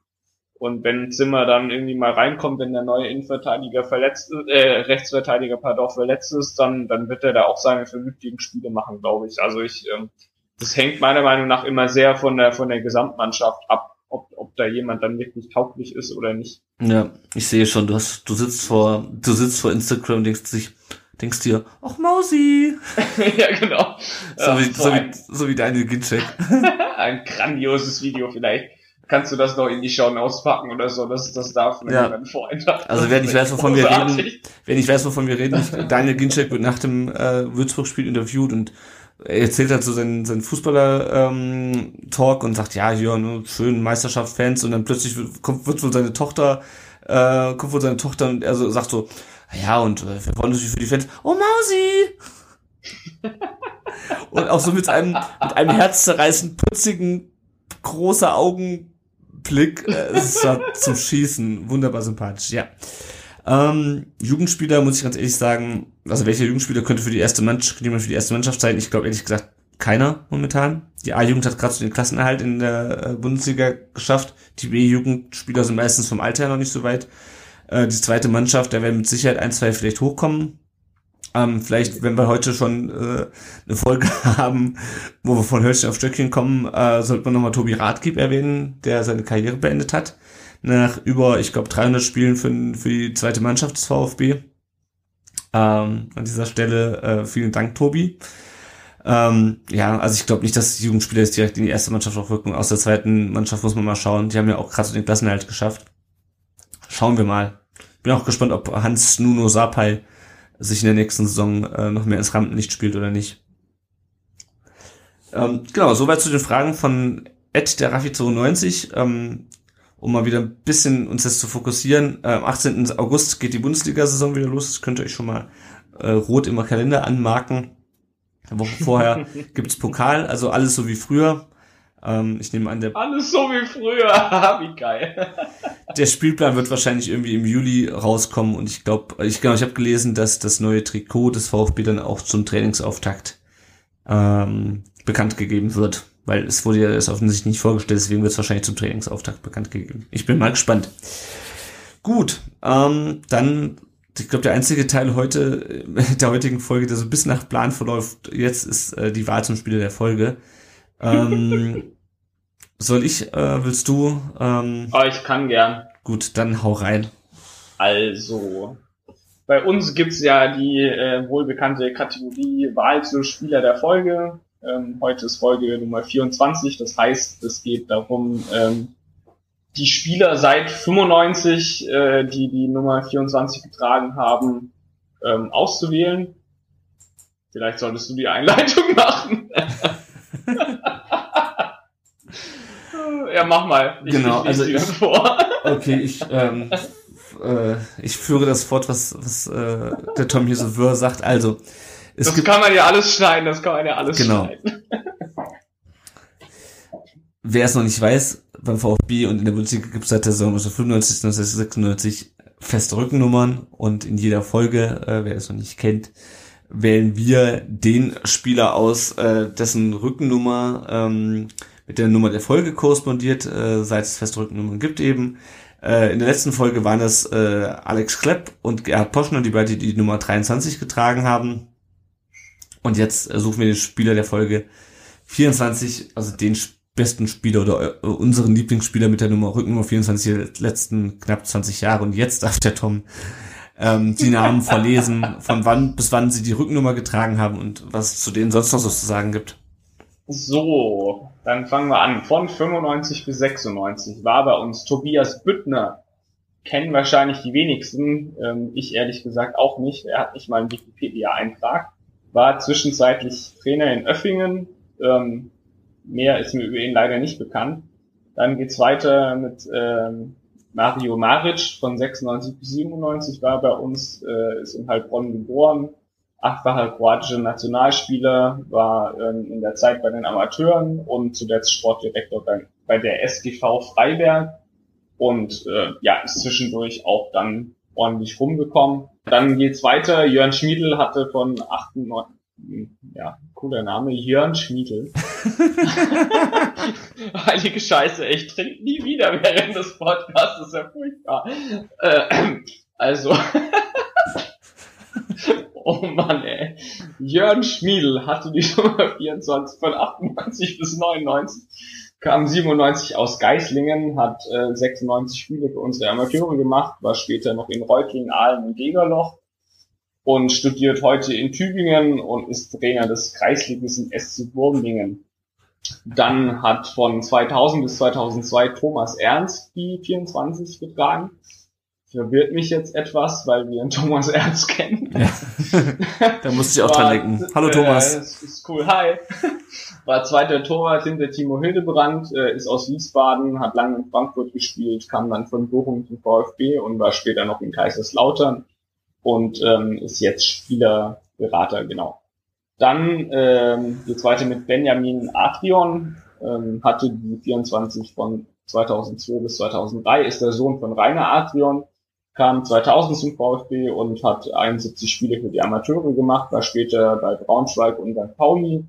Und wenn Zimmer dann irgendwie mal reinkommt, wenn der neue Innenverteidiger verletzt äh, Rechtsverteidiger, pardon, verletzt ist, dann, dann wird er da auch seine vernünftigen Spiele machen, glaube ich. Also ich, ähm, das hängt meiner Meinung nach immer sehr von der, von der Gesamtmannschaft ab ob, ob da jemand dann wirklich tauglich ist oder nicht. Ja, ich sehe schon, du hast, du sitzt vor, du sitzt vor Instagram und denkst dich, denkst dir, ach Mausi. ja, genau. So, wie, so, wie, so wie deine Gincheck. ein grandioses Video vielleicht. Kannst du das noch in die Schauen auspacken oder so, dass das darf ja. mein Freund. Also wer nicht weiß, wovon wir reden, wer nicht weiß, wovon wir reden, Daniel Ginczek wird nach dem äh, Würzburg-Spiel interviewt und er erzählt halt so seinen, seinen Fußballer-Talk ähm, und sagt, ja, hier, ne, schön Meisterschaft-Fans und dann plötzlich wird, kommt, wird wohl seine Tochter, äh, kommt wohl seine Tochter und er so sagt so, ja, und äh, wir freuen uns für die Fans, oh Mausi! und auch so mit einem, mit einem herzzerreißend putzigen, großer Augenblick, äh, es war zum Schießen, wunderbar sympathisch, ja. Ähm, Jugendspieler, muss ich ganz ehrlich sagen, also welcher Jugendspieler könnte für die erste Mannschaft, könnte man für die erste Mannschaft sein? Ich glaube ehrlich gesagt keiner momentan. Die A-Jugend hat gerade so den Klassenerhalt in der äh, Bundesliga geschafft. Die B-Jugendspieler sind meistens vom Alter her noch nicht so weit. Äh, die zweite Mannschaft, da werden mit Sicherheit ein, zwei vielleicht hochkommen. Ähm, vielleicht, wenn wir heute schon äh, eine Folge haben, wo wir von Hölzchen auf Stöckchen kommen, äh, sollte man nochmal Tobi Radgib erwähnen, der seine Karriere beendet hat nach über, ich glaube, 300 Spielen für, für die zweite Mannschaft des VfB. Ähm, an dieser Stelle äh, vielen Dank, Tobi. Ähm, ja, also ich glaube nicht, dass die Jugendspieler jetzt direkt in die erste Mannschaft auch wirken. Aus der zweiten Mannschaft muss man mal schauen. Die haben ja auch gerade den Klassenerhalt geschafft. Schauen wir mal. Bin auch gespannt, ob Hans Nuno Sapai sich in der nächsten Saison äh, noch mehr ins Rampenlicht spielt oder nicht. Ähm, genau, soweit zu den Fragen von Ed der Raffi 92. Ähm, um mal wieder ein bisschen uns das zu fokussieren. Äh, am 18. August geht die Bundesliga-Saison wieder los. Das könnt ihr euch schon mal äh, rot im Kalender anmarken. Eine Woche vorher gibt's Pokal, also alles so wie früher. Ähm, ich nehme an, der alles so wie früher. wie geil. der Spielplan wird wahrscheinlich irgendwie im Juli rauskommen und ich glaube, ich genau, ich habe gelesen, dass das neue Trikot des VfB dann auch zum Trainingsauftakt ähm, bekannt gegeben wird weil es wurde ja das offensichtlich nicht vorgestellt, deswegen wird es wahrscheinlich zum Trainingsauftakt bekannt gegeben. Ich bin mal gespannt. Gut, ähm, dann, ich glaube, der einzige Teil heute, der heutigen Folge, der so bis nach Plan verläuft, jetzt ist äh, die Wahl zum Spieler der Folge. Ähm, soll ich, äh, willst du? Ähm, oh, ich kann gern. Gut, dann hau rein. Also, bei uns gibt's ja die äh, wohlbekannte Kategorie Wahl zum Spieler der Folge. Ähm, heute ist Folge Nummer 24, das heißt, es geht darum, ähm, die Spieler seit 95, äh, die die Nummer 24 getragen haben, ähm, auszuwählen. Vielleicht solltest du die Einleitung machen. ja, mach mal. Ich, genau, ich also ich, vor. okay, ich, ähm, äh, ich führe das fort, was, was äh, der Tom hier so wirr sagt. Also, Es das kann man ja alles schneiden, das kann man ja alles genau. schneiden. Wer es noch nicht weiß, beim VfB und in der Bundesliga gibt es seit der Saison 1995, 1996 feste Rückennummern und in jeder Folge, äh, wer es noch nicht kennt, wählen wir den Spieler aus, äh, dessen Rückennummer ähm, mit der Nummer der Folge korrespondiert, äh, seit es feste Rückennummern gibt eben. Äh, in der letzten Folge waren es äh, Alex Klepp und Gerhard Poschner, die beide die Nummer 23 getragen haben. Und jetzt äh, suchen wir den Spieler der Folge 24, also den besten Spieler oder äh, unseren Lieblingsspieler mit der Nummer Rückennummer 24 der letzten knapp 20 Jahre. Und jetzt darf der Tom ähm, die Namen verlesen, von wann bis wann sie die Rückennummer getragen haben und was zu denen sonst noch so zu sagen gibt. So, dann fangen wir an. Von 95 bis 96 war bei uns Tobias Büttner. Kennen wahrscheinlich die wenigsten, ähm, ich ehrlich gesagt auch nicht. Er hat nicht mal einen Wikipedia-Eintrag. War zwischenzeitlich Trainer in Öffingen. Ähm, mehr ist mir über ihn leider nicht bekannt. Dann geht's weiter mit ähm, Mario Maric von 96 bis 97 war bei uns, äh, ist in Heilbronn geboren, achtfacher kroatischer Nationalspieler, war ähm, in der Zeit bei den Amateuren und zuletzt Sportdirektor bei, der SGV Freiberg und äh, ja, ist zwischendurch auch dann ordentlich rumgekommen. Dann geht's weiter. Jörn Schmiedel hatte von 98, ja, cooler Name, Jörn Schmiedel. Heilige Scheiße, ich trinke nie wieder während des Podcasts, das ist ja furchtbar. Äh, also, oh Mann, ey. Jörn Schmiedel hatte die Nummer 24 von 98 bis 99, kam 97 aus Geislingen, hat äh, 96 Spiele für unsere Amateure gemacht, war später noch in Reutlingen, Aalen und Degerloch und studiert heute in Tübingen und ist Trainer des Kreisligisten SC Wurmlingen. Dann hat von 2000 bis 2002 Thomas Ernst die 24 getragen. Verwirrt mich jetzt etwas, weil wir einen Thomas Ernst kennen. Ja. da musste ich auch dran denken. Hallo äh, Thomas. Das ist cool, hi. War zweiter Torwart hinter Timo Hildebrand, äh, ist aus Wiesbaden, hat lange in Frankfurt gespielt, kam dann von Bochum zum VfB und war später noch in Kaiserslautern und ähm, ist jetzt Spielerberater, genau. Dann ähm, die zweite mit Benjamin Adrian, ähm, hatte die 24 von 2002 bis 2003, ist der Sohn von Rainer Adrian, kam 2000 zum VfB und hat 71 Spiele für die Amateure gemacht, war später bei Braunschweig und St. Pauli.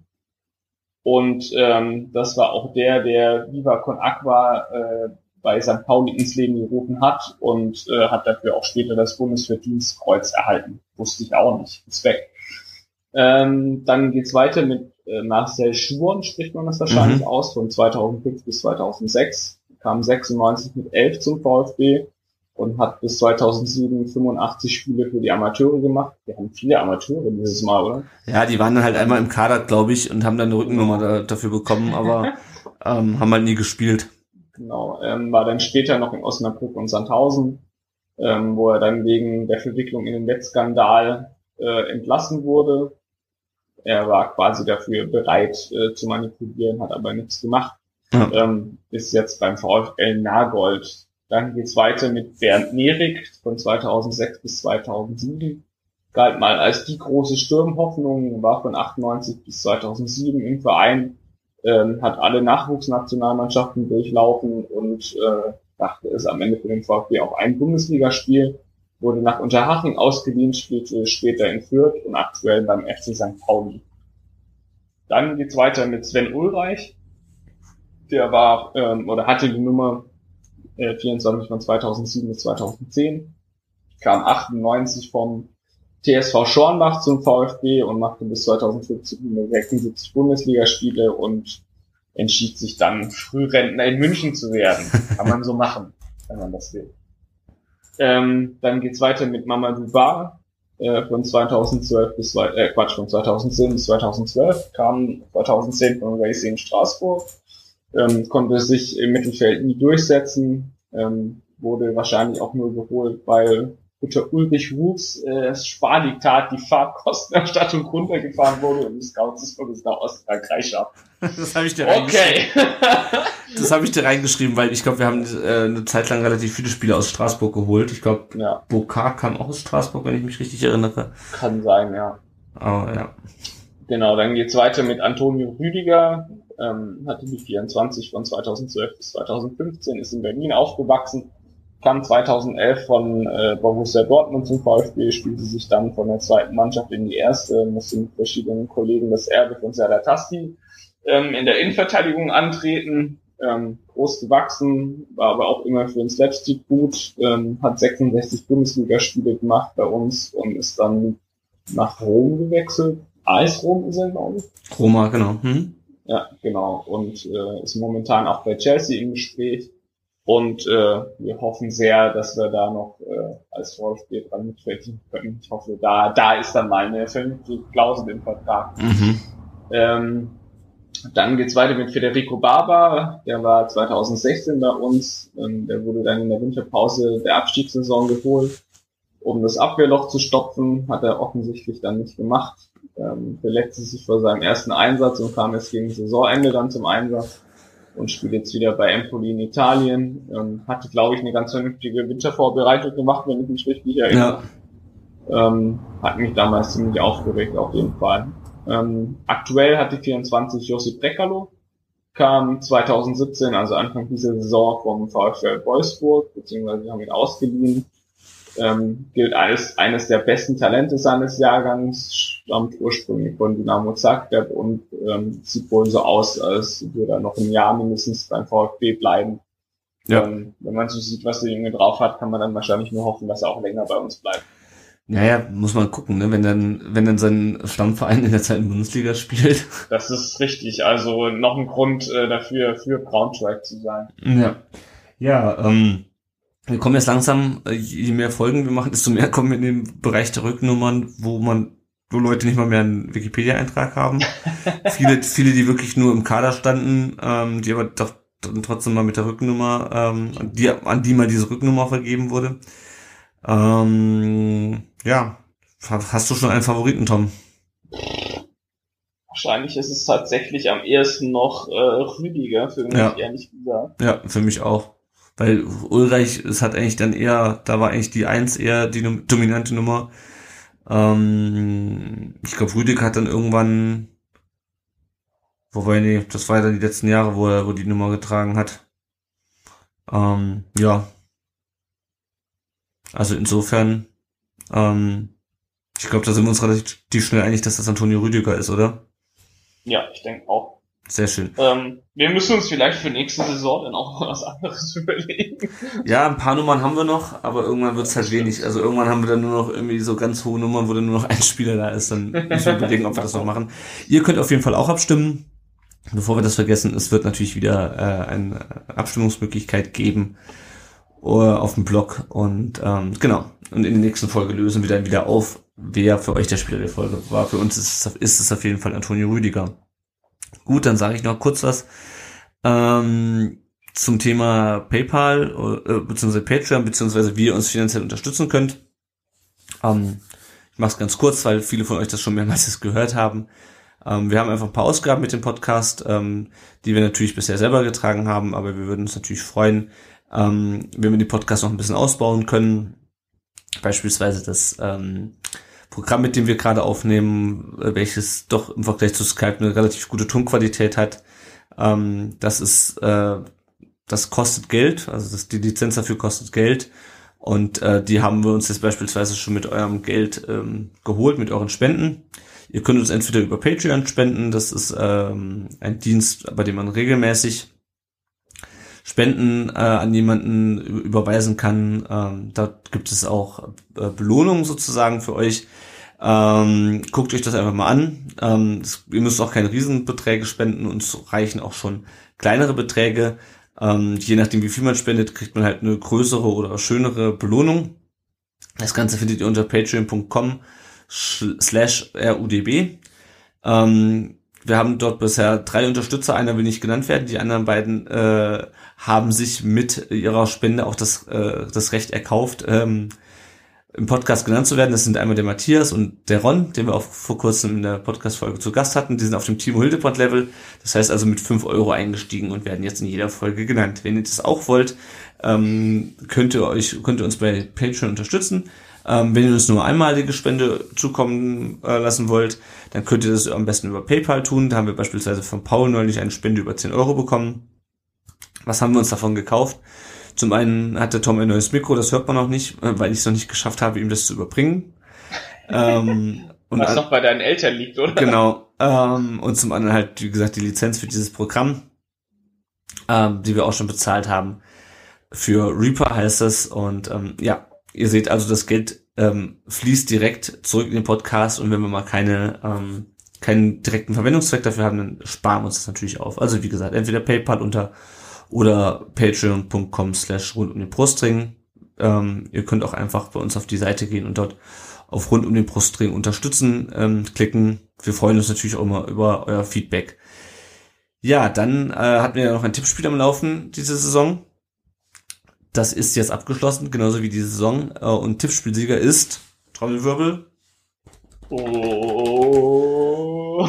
Und ähm, das war auch der, der Viva Con Aqua äh, bei St. Pauli ins Leben gerufen hat und äh, hat dafür auch später das Bundesverdienstkreuz erhalten. Wusste ich auch nicht. Ist weg. Ähm, dann geht's weiter mit äh, Marcel Schuren, spricht man das wahrscheinlich mhm. aus, von 2005 bis 2006. Kam 96 mit 11 zum VfB und hat bis 2007 85 Spiele für die Amateure gemacht. Wir haben viele Amateure dieses Mal, oder? Ja, die waren dann halt einmal im Kader, glaube ich, und haben dann eine Rückennummer da, dafür bekommen, aber ähm, haben halt nie gespielt. Genau, ähm, war dann später noch in Osnabrück und Sandhausen, ähm, wo er dann wegen der Verwicklung in den Wettskandal äh, entlassen wurde. Er war quasi dafür bereit äh, zu manipulieren, hat aber nichts gemacht. Ja. Ähm, ist jetzt beim VfL Nagold. Dann geht's weiter mit Bernd Nerik von 2006 bis 2007. Galt mal als die große Sturmhoffnung, war von 98 bis 2007 im Verein ähm, hat alle Nachwuchsnationalmannschaften durchlaufen und äh, dachte es am Ende für den VfB auch ein Bundesligaspiel, wurde nach Unterhaching ausgeliehen, spielte später in Fürth und aktuell beim FC St. Pauli. Dann geht's weiter mit Sven Ulreich. Der war ähm, oder hatte die Nummer äh, 24 von 2007 bis 2010, kam 98 vom TSV Schornbach zum VfB und machte bis 2015 76 Bundesligaspiele und entschied sich dann, Frührentner in München zu werden. Kann man so machen, wenn man das will. Ähm, dann geht's weiter mit Mamadou Bar äh, von 2012 bis äh, Quatsch von 2010 bis 2012 kam 2010 von Racing Straßburg ähm, konnte sich im Mittelfeld nie durchsetzen ähm, wurde wahrscheinlich auch nur geholt weil unter Ulrich Wuchs äh, Spardiktat die Farbkostenerstattung runtergefahren wurde und die Scouts des Bundes nach Ostfrankreich schaffen. Das habe ich dir Okay. das habe ich dir reingeschrieben, weil ich glaube, wir haben äh, eine Zeit lang relativ viele Spiele aus Straßburg geholt. Ich glaube, ja. Bokar kam auch aus Straßburg, wenn ich mich richtig erinnere. Kann sein, ja. Aber ja. Genau, dann geht's weiter mit Antonio Rüdiger, ähm, hatte die 24 von 2012 bis 2015, ist in Berlin aufgewachsen, kam 2011 von äh, Borussia Dortmund zum VfB, spielte sich dann von der zweiten Mannschaft in die erste, musste mit verschiedenen Kollegen das Erbe von Serdar Tasti ähm, in der Innenverteidigung antreten, ähm, groß gewachsen, war aber auch immer für den Slapstick gut, ähm, hat 66 Bundesligaspiele gemacht bei uns und ist dann nach Rom gewechselt. Rom ist er, glaube ich. Roma, genau. Hm? Ja, genau. Und äh, ist momentan auch bei Chelsea im Gespräch. Und äh, wir hoffen sehr, dass wir da noch äh, als VfB dran mitverdienen können. Ich hoffe, da, da ist dann mal eine Klausel im Vertrag. Mhm. Ähm, dann geht's weiter mit Federico Barba, der war 2016 bei uns, ähm, der wurde dann in der Winterpause der Abstiegssaison geholt, um das Abwehrloch zu stopfen, hat er offensichtlich dann nicht gemacht, ähm, verletzte sich vor seinem ersten Einsatz und kam erst gegen Saisonende dann zum Einsatz und spielt jetzt wieder bei Empoli in Italien, ähm, hatte glaube ich eine ganz vernünftige Wintervorbereitung gemacht, wenn ich mich richtig erinnere. Ja. Ähm, hat mich damals ziemlich aufgeregt auf jeden Fall. Ähm, aktuell hat die 24 Josip Brekalo, kam 2017, also Anfang dieser Saison vom VfL Wolfsburg, beziehungsweise haben ihn ausgeliehen. Ähm, gilt als eines der besten Talente seines Jahrgangs, stammt ursprünglich von Dynamo Zagreb und ähm, sieht wohl so aus, als würde er noch ein Jahr mindestens beim VfB bleiben. Ja. Ähm, wenn man so sieht, was der Junge drauf hat, kann man dann wahrscheinlich nur hoffen, dass er auch länger bei uns bleibt. Naja, muss man gucken, ne? wenn dann, wenn dann sein Stammverein in der zweiten Bundesliga spielt. Das ist richtig, also noch ein Grund äh, dafür, für Braunschweig zu sein. Ja. Ja, ähm, wir kommen jetzt langsam, äh, je mehr Folgen wir machen, desto mehr kommen wir in den Bereich der Rücknummern, wo man, wo Leute nicht mal mehr einen Wikipedia-Eintrag haben. viele, viele, die wirklich nur im Kader standen, ähm, die aber doch trotzdem mal mit der Rücknummer, ähm, die, an die mal diese Rücknummer vergeben wurde. Ähm, ja, hast du schon einen Favoriten, Tom? Wahrscheinlich ist es tatsächlich am ehesten noch äh, Rüdiger, für mich ja. ehrlich gesagt. Ja, für mich auch. Weil Ulreich, es hat eigentlich dann eher, da war eigentlich die Eins eher die dominante Nummer. Ähm, ich glaube, Rüdiger hat dann irgendwann, wobei, nee, das war ja dann die letzten Jahre, wo er, wo die Nummer getragen hat. Ähm, ja, also insofern, ähm, ich glaube, da sind wir uns relativ schnell einig, dass das Antonio Rüdiger ist, oder? Ja, ich denke auch. Sehr schön. Ähm, wir müssen uns vielleicht für nächste Saison dann auch was anderes überlegen. Ja, ein paar Nummern haben wir noch, aber irgendwann wird es halt wenig. Also irgendwann haben wir dann nur noch irgendwie so ganz hohe Nummern, wo dann nur noch ein Spieler da ist. Dann müssen wir überlegen, ob wir das noch machen. Ihr könnt auf jeden Fall auch abstimmen. Bevor wir das vergessen, es wird natürlich wieder äh, eine Abstimmungsmöglichkeit geben auf dem Blog und ähm, genau. Und in der nächsten Folge lösen wir dann wieder auf, wer für euch der Spieler der Folge war. Für uns ist es, ist es auf jeden Fall Antonio Rüdiger. Gut, dann sage ich noch kurz was ähm, zum Thema PayPal äh, bzw. Patreon beziehungsweise wie ihr uns finanziell unterstützen könnt. Ähm, ich mache es ganz kurz, weil viele von euch das schon mehrmals gehört haben. Ähm, wir haben einfach ein paar Ausgaben mit dem Podcast, ähm, die wir natürlich bisher selber getragen haben, aber wir würden uns natürlich freuen, ähm, wenn wir den Podcast noch ein bisschen ausbauen können. Beispielsweise das ähm, Programm, mit dem wir gerade aufnehmen, äh, welches doch im Vergleich zu Skype eine relativ gute Tonqualität hat. Ähm, das ist, äh, das kostet Geld, also das, die Lizenz dafür kostet Geld. Und äh, die haben wir uns jetzt beispielsweise schon mit eurem Geld ähm, geholt, mit euren Spenden. Ihr könnt uns entweder über Patreon spenden, das ist ähm, ein Dienst, bei dem man regelmäßig Spenden äh, an jemanden überweisen kann. Ähm, da gibt es auch äh, Belohnungen sozusagen für euch. Ähm, guckt euch das einfach mal an. Ähm, das, ihr müsst auch keine Riesenbeträge spenden, uns reichen auch schon kleinere Beträge. Ähm, je nachdem, wie viel man spendet, kriegt man halt eine größere oder schönere Belohnung. Das Ganze findet ihr unter patreon.com slash rudb. Ähm, wir haben dort bisher drei Unterstützer, einer will nicht genannt werden, die anderen beiden äh, haben sich mit ihrer Spende auch das, äh, das Recht erkauft, ähm, im Podcast genannt zu werden. Das sind einmal der Matthias und der Ron, den wir auch vor kurzem in der Podcast-Folge zu Gast hatten. Die sind auf dem Timo Hildebrand-Level. Das heißt also mit fünf Euro eingestiegen und werden jetzt in jeder Folge genannt. Wenn ihr das auch wollt, ähm, könnt ihr euch, könnt ihr uns bei Patreon unterstützen. Ähm, wenn ihr uns nur einmalige Spende zukommen äh, lassen wollt, dann könnt ihr das am besten über PayPal tun. Da haben wir beispielsweise von Paul neulich eine Spende über 10 Euro bekommen. Was haben wir uns davon gekauft? Zum einen hat der Tom ein neues Mikro, das hört man noch nicht, äh, weil ich es noch nicht geschafft habe, ihm das zu überbringen. ähm, und Was noch bei deinen Eltern liegt, oder? Genau. Ähm, und zum anderen halt, wie gesagt, die Lizenz für dieses Programm, ähm, die wir auch schon bezahlt haben. Für Reaper heißt es. Und ähm, ja, ihr seht also, das Geld ähm, fließt direkt zurück in den Podcast und wenn wir mal keine ähm, keinen direkten Verwendungszweck dafür haben, dann sparen wir uns das natürlich auf. Also wie gesagt, entweder PayPal unter oder patreon.com slash rund um den Brustring. Ähm, ihr könnt auch einfach bei uns auf die Seite gehen und dort auf rund um den Brustring unterstützen ähm, klicken. Wir freuen uns natürlich auch immer über euer Feedback. Ja, dann äh, hatten wir ja noch ein Tippspiel am Laufen diese Saison. Das ist jetzt abgeschlossen, genauso wie die Saison. Äh, und Tippspielsieger ist Trommelwirbel. Oh.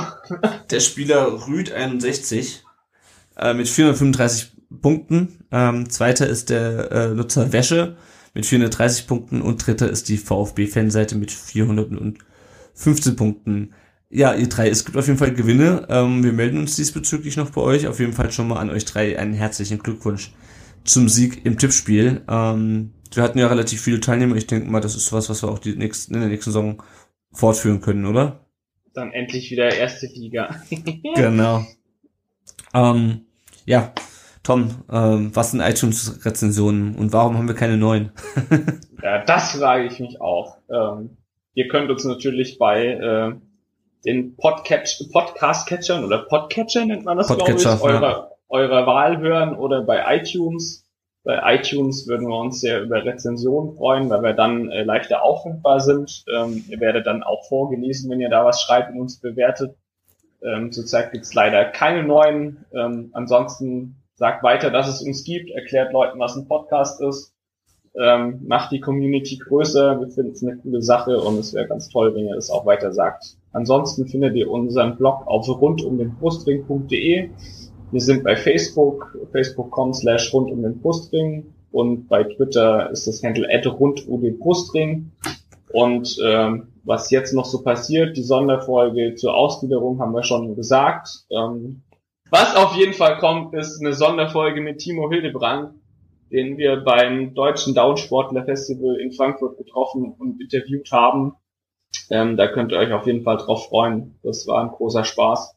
Der Spieler Rüd 61 äh, mit 435 Punkten. Ähm, zweiter ist der äh, Nutzer Wäsche mit 430 Punkten und dritter ist die VfB-Fanseite mit 415 Punkten. Ja, ihr drei, es gibt auf jeden Fall Gewinne. Ähm, wir melden uns diesbezüglich noch bei euch. Auf jeden Fall schon mal an euch drei einen herzlichen Glückwunsch zum Sieg im Tippspiel. Ähm, wir hatten ja relativ viele Teilnehmer. Ich denke mal, das ist was, was wir auch die nächsten, in der nächsten Saison fortführen können, oder? Dann endlich wieder erste Liga. genau. Ähm, ja, Tom, ähm, was sind iTunes-Rezensionen und warum haben wir keine neuen? ja, das frage ich mich auch. Ähm, ihr könnt uns natürlich bei äh, den Podcast-Catchern oder Podcatcher nennt man das, glaube ich, eurer, ja. eurer Wahl hören oder bei iTunes. Bei iTunes würden wir uns sehr über Rezensionen freuen, weil wir dann äh, leichter auffindbar sind. Ähm, ihr werdet dann auch vorgelesen, wenn ihr da was schreibt und uns bewertet. Ähm, zurzeit gibt's leider keine neuen. Ähm, ansonsten sagt weiter, dass es uns gibt, erklärt Leuten, was ein Podcast ist, ähm, macht die Community größer. Wir finden es eine coole Sache und es wäre ganz toll, wenn ihr das auch weiter sagt. Ansonsten findet ihr unseren Blog auf rundumdenbrustring.de. Wir sind bei Facebook, facebook.com slash rund um den Brustring und bei Twitter ist das Handle at rund um den Brustring. Und ähm, was jetzt noch so passiert, die Sonderfolge zur Ausgliederung haben wir schon gesagt. Ähm, was auf jeden Fall kommt, ist eine Sonderfolge mit Timo Hildebrand, den wir beim Deutschen Downsportler Festival in Frankfurt getroffen und interviewt haben. Ähm, da könnt ihr euch auf jeden Fall drauf freuen. Das war ein großer Spaß.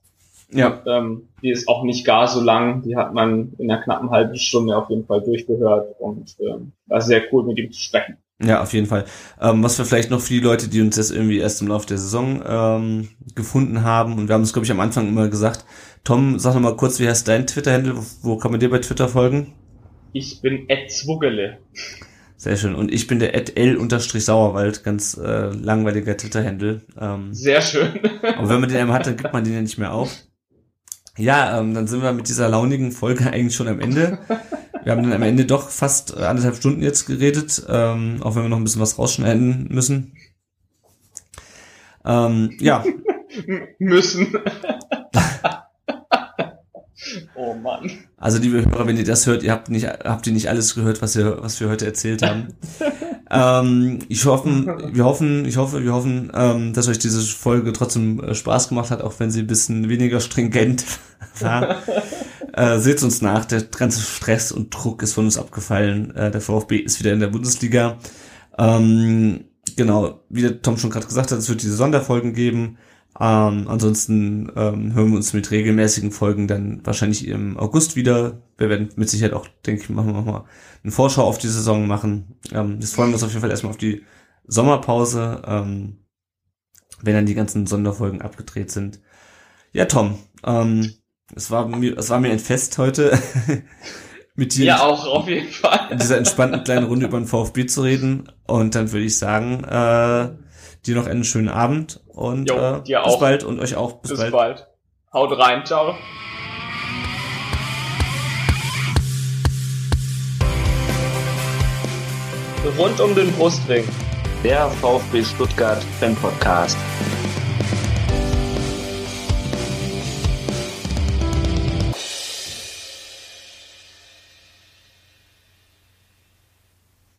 Ja. Ähm, die ist auch nicht gar so lang. Die hat man in einer knappen halben Stunde auf jeden Fall durchgehört und ähm, war sehr cool mit ihm zu sprechen. Ja, auf jeden Fall. Ähm, was wir vielleicht noch für die Leute, die uns jetzt irgendwie erst im Laufe der Saison ähm, gefunden haben, und wir haben es, glaube ich, am Anfang immer gesagt, Tom, sag noch mal kurz, wie heißt dein Twitter-Handle? Wo, wo, kann man dir bei Twitter folgen? Ich bin Ed Zwuggele. Sehr schön. Und ich bin der Ed L-Sauerwald, ganz äh, langweiliger Twitter-Handle. Ähm, Sehr schön. aber wenn man den einmal hat, dann gibt man den ja nicht mehr auf. Ja, ähm, dann sind wir mit dieser launigen Folge eigentlich schon am Ende. Wir haben dann am Ende doch fast anderthalb Stunden jetzt geredet, ähm, auch wenn wir noch ein bisschen was rausschneiden müssen. Ähm, ja. müssen. Oh Mann. Also liebe Hörer, wenn ihr das hört, ihr habt nicht, habt ihr nicht alles gehört, was wir, was wir heute erzählt haben. ähm, ich hoffe, wir hoffen, ich hoffe, wir hoffen, ähm, dass euch diese Folge trotzdem äh, Spaß gemacht hat, auch wenn sie ein bisschen weniger stringent war. Äh, seht uns nach, der ganze Stress und Druck ist von uns abgefallen. Äh, der VfB ist wieder in der Bundesliga. Ähm, genau, wie der Tom schon gerade gesagt hat, es wird diese Sonderfolgen geben. Ähm, ansonsten ähm, hören wir uns mit regelmäßigen Folgen dann wahrscheinlich im August wieder. Wir werden mit Sicherheit auch, denke ich, machen wir mal eine Vorschau auf die Saison machen. Ähm, jetzt freuen wir uns auf jeden Fall erstmal auf die Sommerpause, ähm, wenn dann die ganzen Sonderfolgen abgedreht sind. Ja, Tom, ähm, es war mir, es war mir ein Fest heute. mit dir. Ja, auch auf jeden Fall. In dieser entspannten kleinen Runde über den VfB zu reden. Und dann würde ich sagen, äh, dir noch einen schönen Abend und jo, äh, bis auch. bald und euch auch. Bis, bis bald. bald. Haut rein, ciao. Rund um den Brustring. Der VfB Stuttgart Fan Podcast.